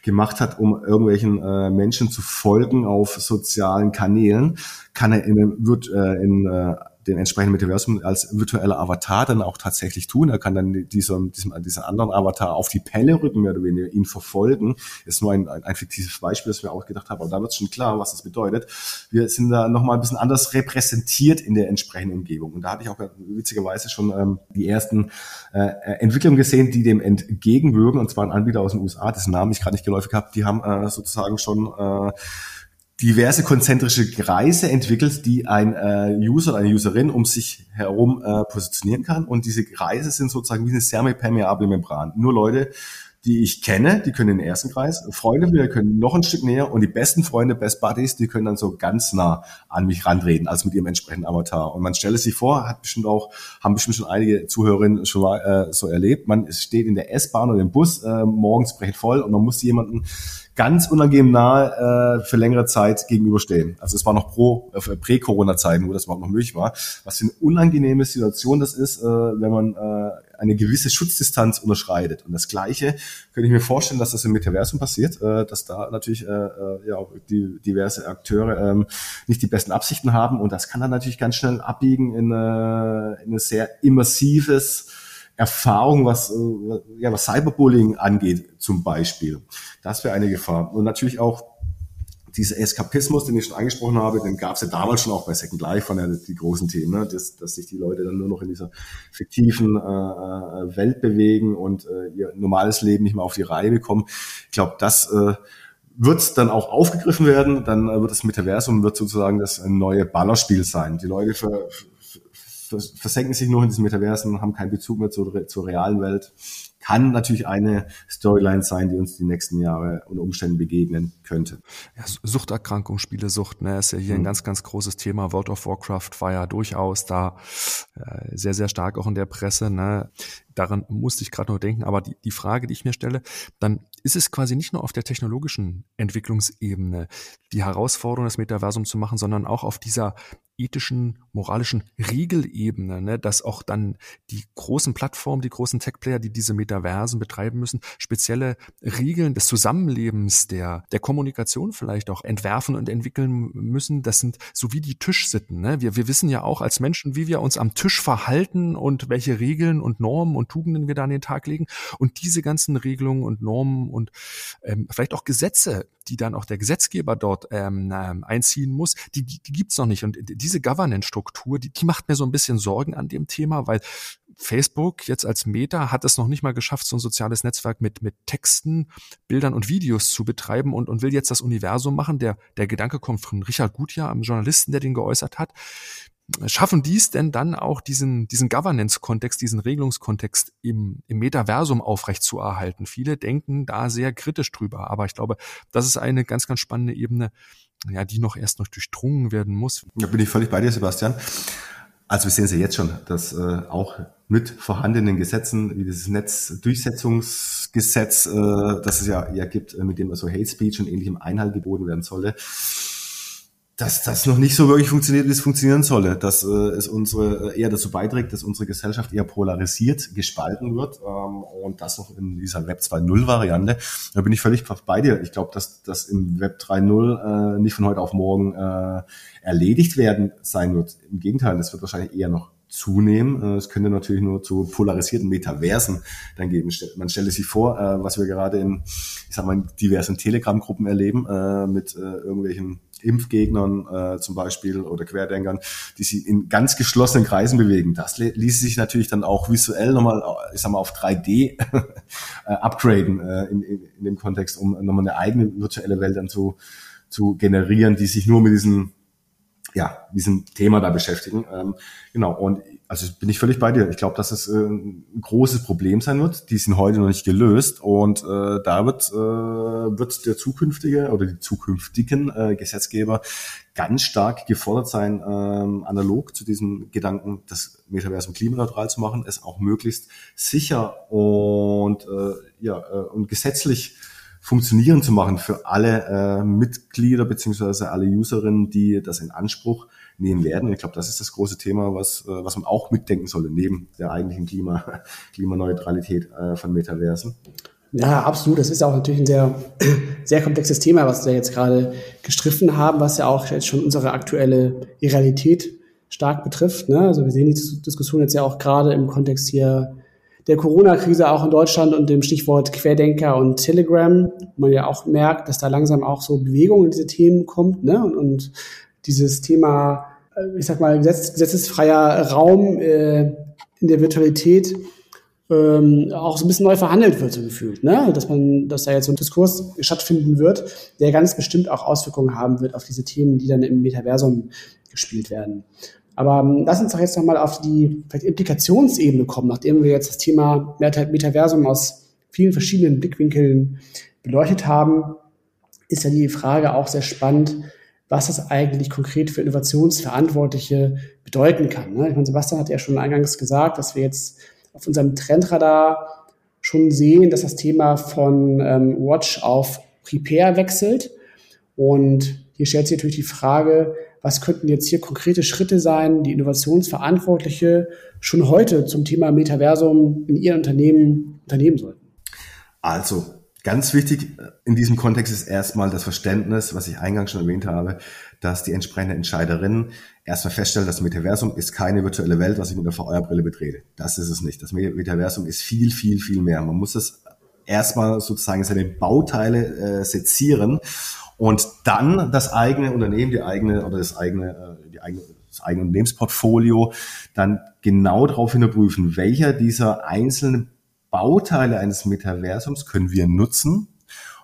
gemacht hat, um irgendwelchen äh, Menschen zu folgen auf sozialen Kanälen, kann er in, wird äh, in äh, den entsprechenden Metaversum als virtueller Avatar dann auch tatsächlich tun. Er kann dann diesem, diesem, diesem anderen Avatar auf die Pelle rücken, mehr oder weniger ihn verfolgen. Ist nur ein, ein, ein fiktives Beispiel, das wir auch gedacht haben, aber da wird schon klar, was das bedeutet. Wir sind da nochmal ein bisschen anders repräsentiert in der entsprechenden Umgebung. Und da hatte ich auch witzigerweise schon ähm, die ersten äh, Entwicklungen gesehen, die dem entgegenwirken, und zwar ein Anbieter aus den USA, dessen Namen ich gerade nicht geläufig habe, die haben äh, sozusagen schon äh, diverse konzentrische Kreise entwickelt, die ein äh, User oder eine Userin um sich herum äh, positionieren kann. Und diese Kreise sind sozusagen wie eine semipermeable Membran. Nur Leute, die ich kenne, die können in den ersten Kreis. Freunde wir können noch ein Stück näher und die besten Freunde, Best Buddies, die können dann so ganz nah an mich rantreten, also mit ihrem entsprechenden Avatar. Und man stelle sich vor, hat bestimmt auch, haben bestimmt schon einige Zuhörerinnen schon mal äh, so erlebt. Man steht in der S-Bahn oder im Bus, äh, morgens brecht voll und man muss jemanden ganz unangenehm nahe äh, für längere Zeit gegenüberstehen. Also es war noch pro äh, Prä-Corona-Zeiten, wo das überhaupt noch möglich war. Was für eine unangenehme Situation das ist, äh, wenn man äh, eine gewisse Schutzdistanz unterschreitet. Und das Gleiche könnte ich mir vorstellen, dass das im Metaversum passiert, äh, dass da natürlich äh, äh ja auch die diverse Akteure ähm, nicht die besten Absichten haben und das kann dann natürlich ganz schnell abbiegen in, äh, in ein sehr immersives Erfahrung, was, äh, ja, was Cyberbullying angeht, zum Beispiel. Das wäre eine Gefahr. Und natürlich auch dieser Eskapismus, den ich schon angesprochen habe, den gab es ja damals schon auch bei Second Life von der, die großen Themen, ne? dass, dass sich die Leute dann nur noch in dieser fiktiven äh, äh, Welt bewegen und äh, ihr normales Leben nicht mehr auf die Reihe bekommen. Ich glaube, das äh, wird dann auch aufgegriffen werden. Dann äh, wird das Metaversum wird sozusagen das neue Ballerspiel sein. Die Leute für, versenken sich nur in diesen Metaversen, haben keinen Bezug mehr zur, zur realen Welt. Kann natürlich eine Storyline sein, die uns die nächsten Jahre unter Umständen begegnen könnte. Ja, Suchterkrankung, Spielesucht, ne, ist ja hier mhm. ein ganz, ganz großes Thema. World of Warcraft war ja durchaus da äh, sehr, sehr stark auch in der Presse. Ne. Daran musste ich gerade noch denken. Aber die, die Frage, die ich mir stelle, dann ist es quasi nicht nur auf der technologischen Entwicklungsebene die Herausforderung, das Metaversum zu machen, sondern auch auf dieser ethischen, moralischen Regelebene, ne, dass auch dann die großen Plattformen, die großen Tech-Player, die diese Metaversen betreiben müssen, spezielle Regeln des Zusammenlebens, der, der Kommunikation vielleicht auch entwerfen und entwickeln müssen. Das sind so wie die Tischsitten. Ne? Wir, wir wissen ja auch als Menschen, wie wir uns am Tisch verhalten und welche Regeln und Normen und Tugenden wir da an den Tag legen. Und diese ganzen Regelungen und Normen und ähm, vielleicht auch Gesetze, die dann auch der Gesetzgeber dort ähm, einziehen muss, die, die, die gibt's noch nicht. Und diese Governance-Struktur, die, die macht mir so ein bisschen Sorgen an dem Thema, weil Facebook jetzt als Meta hat es noch nicht mal geschafft, so ein soziales Netzwerk mit, mit Texten, Bildern und Videos zu betreiben und, und will jetzt das Universum machen. Der, der Gedanke kommt von Richard Gutjahr, einem Journalisten, der den geäußert hat schaffen dies denn dann auch diesen, diesen Governance-Kontext, diesen Regelungskontext im, im Metaversum aufrechtzuerhalten? Viele denken da sehr kritisch drüber, aber ich glaube, das ist eine ganz, ganz spannende Ebene, ja, die noch erst noch durchdrungen werden muss. Da bin ich völlig bei dir, Sebastian. Also wir sehen es ja jetzt schon, dass äh, auch mit vorhandenen Gesetzen, wie dieses Netzdurchsetzungsgesetz, äh, das es ja, ja gibt, äh, mit dem also Hate Speech und ähnlichem Einhalt geboten werden solle, dass das noch nicht so wirklich funktioniert, wie es funktionieren solle, dass äh, es unsere äh, eher dazu beiträgt, dass unsere Gesellschaft eher polarisiert, gespalten wird ähm, und das noch in dieser Web 2.0 Variante. Da bin ich völlig bei dir. Ich glaube, dass das im Web 3.0 äh, nicht von heute auf morgen äh, erledigt werden sein wird. Im Gegenteil, das wird wahrscheinlich eher noch zunehmen. Äh, es könnte natürlich nur zu polarisierten Metaversen dann geben. Man stelle sich vor, äh, was wir gerade in, ich sag mal, diversen Telegram-Gruppen erleben, mit irgendwelchen Impfgegnern zum Beispiel oder Querdenkern, die sich in ganz geschlossenen Kreisen bewegen. Das ließe sich natürlich dann auch visuell nochmal, ich sag mal, auf 3D upgraden in, in, in dem Kontext, um nochmal eine eigene virtuelle Welt dann zu, zu generieren, die sich nur mit diesen ja, diesem Thema da beschäftigen. Ähm, genau, und also bin ich völlig bei dir. Ich glaube, dass es äh, ein großes Problem sein wird. Die sind heute noch nicht gelöst und äh, da wird, äh, wird der zukünftige oder die zukünftigen äh, Gesetzgeber ganz stark gefordert sein, ähm, analog zu diesem Gedanken, das Metaversum klimaneutral zu machen, es auch möglichst sicher und äh, ja äh, und gesetzlich funktionieren zu machen für alle äh, Mitglieder beziehungsweise alle Userinnen, die das in Anspruch nehmen werden. Ich glaube, das ist das große Thema, was, äh, was man auch mitdenken sollte, neben der eigentlichen Klima, Klimaneutralität äh, von Metaversen. Ja, absolut. Das ist auch natürlich ein sehr, sehr komplexes Thema, was wir jetzt gerade gestriffen haben, was ja auch jetzt schon unsere aktuelle Realität stark betrifft. Ne? Also wir sehen die Diskussion jetzt ja auch gerade im Kontext hier der Corona-Krise auch in Deutschland und dem Stichwort Querdenker und Telegram, wo man ja auch merkt, dass da langsam auch so Bewegung in diese Themen kommt ne? und, und dieses Thema, äh, ich sag mal, gesetz, gesetzesfreier Raum äh, in der Virtualität ähm, auch so ein bisschen neu verhandelt wird, so gefühlt. Ne? Dass man, dass da jetzt so ein Diskurs stattfinden wird, der ganz bestimmt auch Auswirkungen haben wird auf diese Themen, die dann im Metaversum gespielt werden. Aber ähm, lass uns doch jetzt nochmal auf die vielleicht Implikationsebene kommen, nachdem wir jetzt das Thema Metaversum aus vielen verschiedenen Blickwinkeln beleuchtet haben, ist ja die Frage auch sehr spannend, was das eigentlich konkret für Innovationsverantwortliche bedeuten kann. Ne? Ich meine, Sebastian hat ja schon eingangs gesagt, dass wir jetzt auf unserem Trendradar schon sehen, dass das Thema von ähm, Watch auf Prepare wechselt. Und hier stellt sich natürlich die Frage, was könnten jetzt hier konkrete Schritte sein, die Innovationsverantwortliche schon heute zum Thema Metaversum in ihren Unternehmen unternehmen sollten? Also, ganz wichtig in diesem Kontext ist erstmal das Verständnis, was ich eingangs schon erwähnt habe, dass die entsprechende Entscheiderin erstmal feststellen, das Metaversum ist keine virtuelle Welt, was ich mit einer VR-Brille betrete. Das ist es nicht. Das Metaversum ist viel, viel, viel mehr. Man muss es erstmal sozusagen seine Bauteile äh, sezieren und dann das eigene Unternehmen, die eigene oder das eigene, äh, die eigene das eigene Unternehmensportfolio dann genau darauf hinterprüfen, welcher dieser einzelnen Bauteile eines Metaversums können wir nutzen,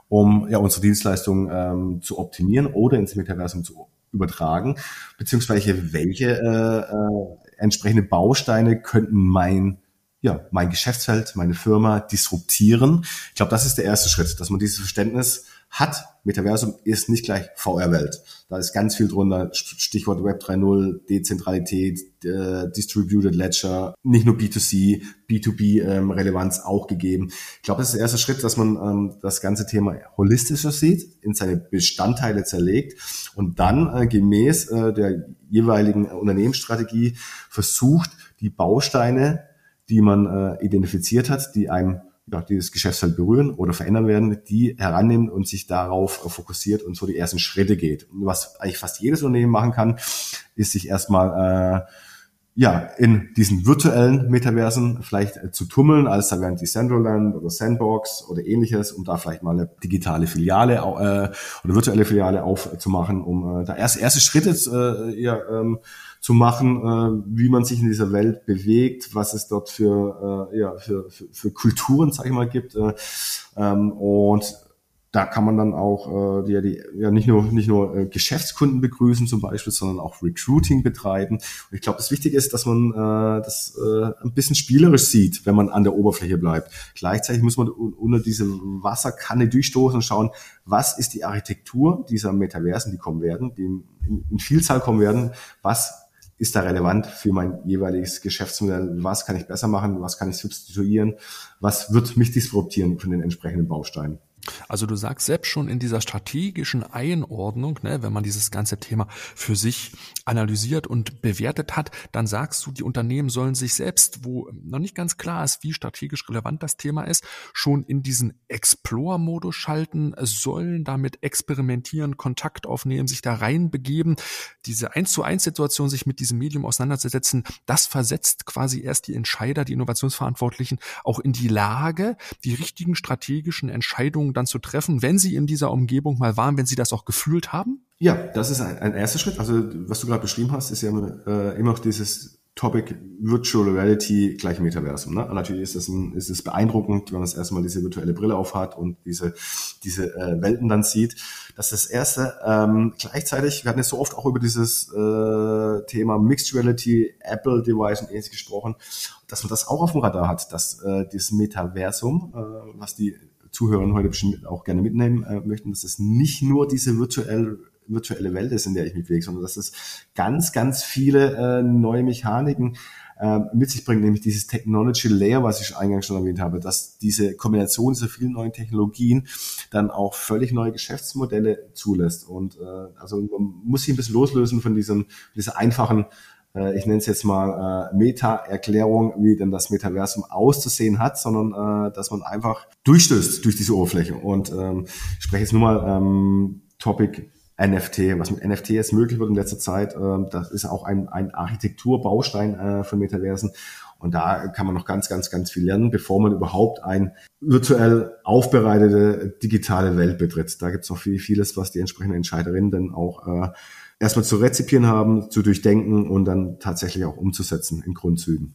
um ja unsere Dienstleistungen ähm, zu optimieren oder ins Metaversum zu übertragen, beziehungsweise welche äh, äh, entsprechende Bausteine könnten mein ja, mein Geschäftsfeld, meine Firma disruptieren. Ich glaube, das ist der erste Schritt, dass man dieses Verständnis hat, Metaversum ist nicht gleich VR-Welt. Da ist ganz viel drunter, Stichwort Web 3.0, Dezentralität, äh, Distributed Ledger, nicht nur B2C, B2B-Relevanz ähm, auch gegeben. Ich glaube, das ist der erste Schritt, dass man ähm, das ganze Thema holistischer sieht, in seine Bestandteile zerlegt und dann äh, gemäß äh, der jeweiligen Unternehmensstrategie versucht, die Bausteine, die man äh, identifiziert hat, die einem ja, dieses Geschäftsfeld berühren oder verändern werden, die herannehmen und sich darauf fokussiert und so die ersten Schritte geht. Und was eigentlich fast jedes Unternehmen machen kann, ist sich erstmal äh, ja, in diesen virtuellen Metaversen vielleicht äh, zu tummeln, als da wären Decentraland oder Sandbox oder ähnliches, um da vielleicht mal eine digitale Filiale äh, oder virtuelle Filiale aufzumachen, um äh, da erste, erste Schritte äh, ja, ähm, zu machen, äh, wie man sich in dieser Welt bewegt, was es dort für, äh, ja, für, für, für Kulturen, sag ich mal, gibt. Äh, ähm, und da kann man dann auch äh, die, die, ja nicht nur nicht nur äh, Geschäftskunden begrüßen zum Beispiel, sondern auch Recruiting betreiben. Und ich glaube, das Wichtige ist, dass man äh, das äh, ein bisschen spielerisch sieht, wenn man an der Oberfläche bleibt. Gleichzeitig muss man unter diese Wasserkanne durchstoßen und schauen, was ist die Architektur dieser Metaversen, die kommen werden, die in, in Vielzahl kommen werden, was ist da relevant für mein jeweiliges Geschäftsmodell? Was kann ich besser machen? Was kann ich substituieren? Was wird mich disruptieren von den entsprechenden Bausteinen? Also du sagst selbst schon in dieser strategischen Einordnung, ne, wenn man dieses ganze Thema für sich analysiert und bewertet hat, dann sagst du, die Unternehmen sollen sich selbst, wo noch nicht ganz klar ist, wie strategisch relevant das Thema ist, schon in diesen Explore-Modus schalten, sollen damit experimentieren, Kontakt aufnehmen, sich da reinbegeben. Diese eins zu eins Situation, sich mit diesem Medium auseinanderzusetzen, das versetzt quasi erst die Entscheider, die Innovationsverantwortlichen auch in die Lage, die richtigen strategischen Entscheidungen dann zu treffen, wenn Sie in dieser Umgebung mal waren, wenn Sie das auch gefühlt haben? Ja, das ist ein, ein erster Schritt. Also was du gerade beschrieben hast, ist ja äh, immer noch dieses Topic Virtual Reality gleich Metaversum. Ne? Natürlich ist es, ein, ist es beeindruckend, wenn man das erstmal diese virtuelle Brille aufhat und diese, diese äh, Welten dann sieht. Das ist das Erste. Ähm, gleichzeitig, wir hatten jetzt so oft auch über dieses äh, Thema Mixed Reality, Apple Device und ähnliches gesprochen, dass man das auch auf dem Radar hat, dass äh, dieses Metaversum, äh, was die Zuhörer heute bestimmt auch gerne mitnehmen äh, möchten, dass es nicht nur diese virtuelle virtuelle Welt ist, in der ich mich bewege, sondern dass es ganz, ganz viele äh, neue Mechaniken äh, mit sich bringt, nämlich dieses Technology Layer, was ich eingangs schon erwähnt habe, dass diese Kombination dieser vielen neuen Technologien dann auch völlig neue Geschäftsmodelle zulässt. Und äh, also man muss sich ein bisschen loslösen von diesem, dieser einfachen äh, ich nenne es jetzt mal äh, Meta-Erklärung, wie denn das Metaversum auszusehen hat, sondern äh, dass man einfach durchstößt durch diese Oberfläche. Und ähm, ich spreche jetzt nur mal ähm, Topic NFT, was mit NFT jetzt möglich wird in letzter Zeit. Äh, das ist auch ein, ein Architekturbaustein äh, von Metaversen. Und da kann man noch ganz, ganz, ganz viel lernen, bevor man überhaupt ein virtuell aufbereitete digitale Welt betritt. Da gibt es noch viel, vieles, was die entsprechenden Entscheiderinnen dann auch äh, erstmal zu rezipieren haben, zu durchdenken und dann tatsächlich auch umzusetzen in Grundzügen.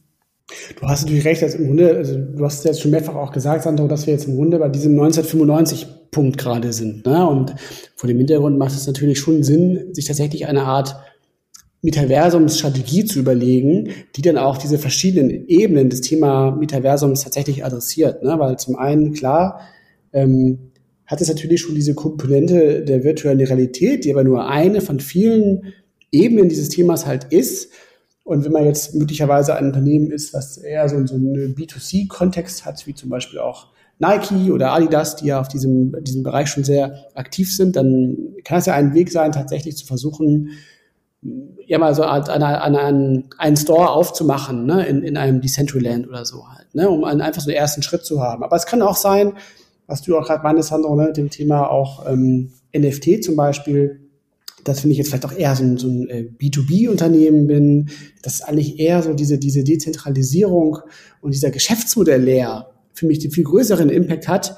Du hast natürlich recht, dass im Grunde, also du hast jetzt schon mehrfach auch gesagt, Sandro, dass wir jetzt im Grunde bei diesem 1995 Punkt gerade sind. Ne? Und vor dem Hintergrund macht es natürlich schon Sinn, sich tatsächlich eine Art Metaversumsstrategie zu überlegen, die dann auch diese verschiedenen Ebenen des Thema Metaversums tatsächlich adressiert. Ne? Weil zum einen, klar, ähm, hat es natürlich schon diese Komponente der virtuellen Realität, die aber nur eine von vielen Ebenen dieses Themas halt ist. Und wenn man jetzt möglicherweise ein Unternehmen ist, was eher so, so einen B2C-Kontext hat, wie zum Beispiel auch Nike oder Adidas, die ja auf diesem, diesem Bereich schon sehr aktiv sind, dann kann es ja ein Weg sein, tatsächlich zu versuchen, ja mal so eine, eine, eine, einen Store aufzumachen, ne, in, in einem Decentraland oder so halt, ne, um einen, einfach so den ersten Schritt zu haben. Aber es kann auch sein, was du auch gerade meinst, Sandro, ne, dem Thema auch ähm, NFT zum Beispiel, das finde ich jetzt vielleicht auch eher so ein, so ein äh, B2B-Unternehmen bin, dass eigentlich eher so diese, diese Dezentralisierung und dieser Geschäftsmodell leer für mich den viel größeren Impact hat,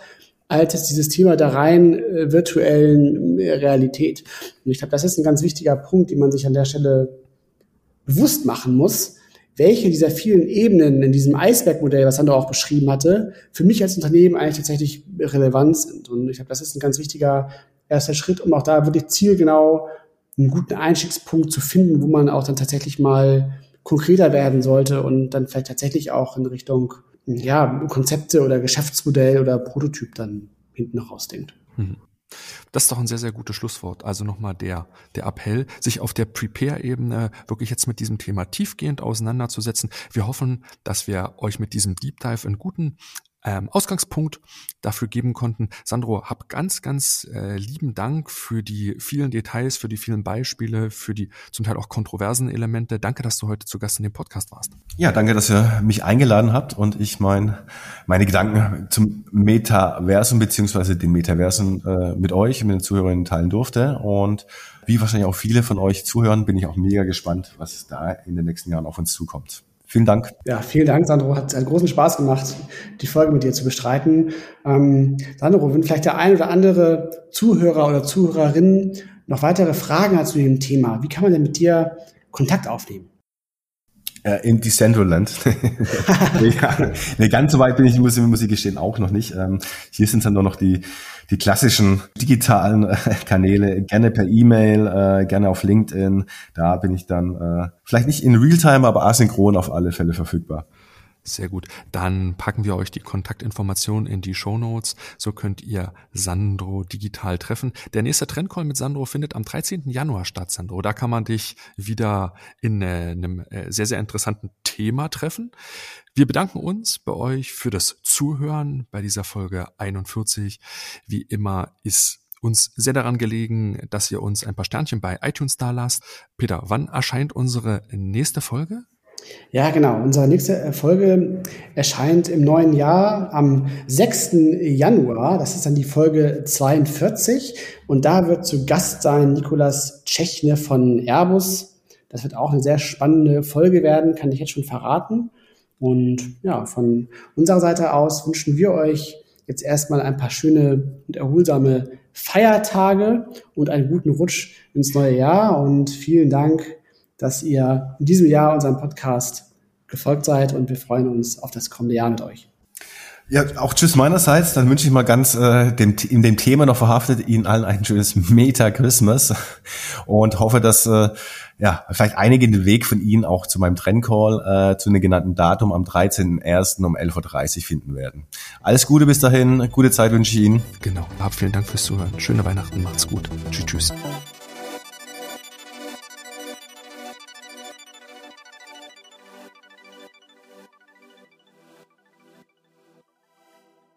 als jetzt dieses Thema der rein äh, virtuellen äh, Realität. Und ich glaube, das ist ein ganz wichtiger Punkt, den man sich an der Stelle bewusst machen muss, welche dieser vielen Ebenen in diesem Eisbergmodell, was Sandro auch beschrieben hatte, für mich als Unternehmen eigentlich tatsächlich relevant sind. Und ich glaube, das ist ein ganz wichtiger erster Schritt, um auch da wirklich zielgenau einen guten Einstiegspunkt zu finden, wo man auch dann tatsächlich mal konkreter werden sollte und dann vielleicht tatsächlich auch in Richtung ja, Konzepte oder Geschäftsmodell oder Prototyp dann hinten rausdenkt. Mhm. Das ist doch ein sehr, sehr gutes Schlusswort. Also nochmal der, der Appell, sich auf der Prepare-Ebene wirklich jetzt mit diesem Thema tiefgehend auseinanderzusetzen. Wir hoffen, dass wir euch mit diesem Deep Dive einen guten ähm, Ausgangspunkt dafür geben konnten. Sandro, hab ganz, ganz äh, lieben Dank für die vielen Details, für die vielen Beispiele, für die zum Teil auch kontroversen Elemente. Danke, dass du heute zu Gast in dem Podcast warst. Ja, danke, dass ihr mich eingeladen habt und ich mein, meine Gedanken zum Metaversum beziehungsweise den Metaversen äh, mit euch, mit den Zuhörern teilen durfte. Und wie wahrscheinlich auch viele von euch zuhören, bin ich auch mega gespannt, was da in den nächsten Jahren auf uns zukommt. Vielen Dank. Ja, vielen Dank, Sandro. Hat einen großen Spaß gemacht, die Folge mit dir zu bestreiten. Ähm, Sandro, wenn vielleicht der ein oder andere Zuhörer oder Zuhörerin noch weitere Fragen hat zu dem Thema, wie kann man denn mit dir Kontakt aufnehmen? Äh, in Decentraland. ja, nee, ganz so weit bin ich, muss, muss ich gestehen, auch noch nicht. Ähm, hier sind dann nur noch die, die klassischen digitalen äh, Kanäle, gerne per E-Mail, äh, gerne auf LinkedIn. Da bin ich dann äh, vielleicht nicht in Realtime, aber asynchron auf alle Fälle verfügbar. Sehr gut. Dann packen wir euch die Kontaktinformationen in die Show Notes. So könnt ihr Sandro digital treffen. Der nächste Trendcall mit Sandro findet am 13. Januar statt, Sandro. Da kann man dich wieder in äh, einem äh, sehr, sehr interessanten Thema treffen. Wir bedanken uns bei euch für das Zuhören bei dieser Folge 41. Wie immer ist uns sehr daran gelegen, dass ihr uns ein paar Sternchen bei iTunes da lasst. Peter, wann erscheint unsere nächste Folge? Ja, genau. Unsere nächste Folge erscheint im neuen Jahr am 6. Januar. Das ist dann die Folge 42. Und da wird zu Gast sein Nikolas Tschechne von Airbus. Das wird auch eine sehr spannende Folge werden, kann ich jetzt schon verraten. Und ja, von unserer Seite aus wünschen wir euch jetzt erstmal ein paar schöne und erholsame Feiertage und einen guten Rutsch ins neue Jahr. Und vielen Dank dass ihr in diesem Jahr unserem Podcast gefolgt seid und wir freuen uns auf das kommende Jahr mit euch. Ja, auch tschüss meinerseits. Dann wünsche ich mal ganz äh, dem, in dem Thema noch verhaftet Ihnen allen ein schönes Meta-Christmas und hoffe, dass äh, ja vielleicht einige den Weg von Ihnen auch zu meinem Trendcall äh, zu einem genannten Datum am 13.01. um 11.30 Uhr finden werden. Alles Gute bis dahin, gute Zeit wünsche ich Ihnen. Genau, hab vielen Dank fürs Zuhören. Schöne Weihnachten, macht's gut. Tschüss, tschüss.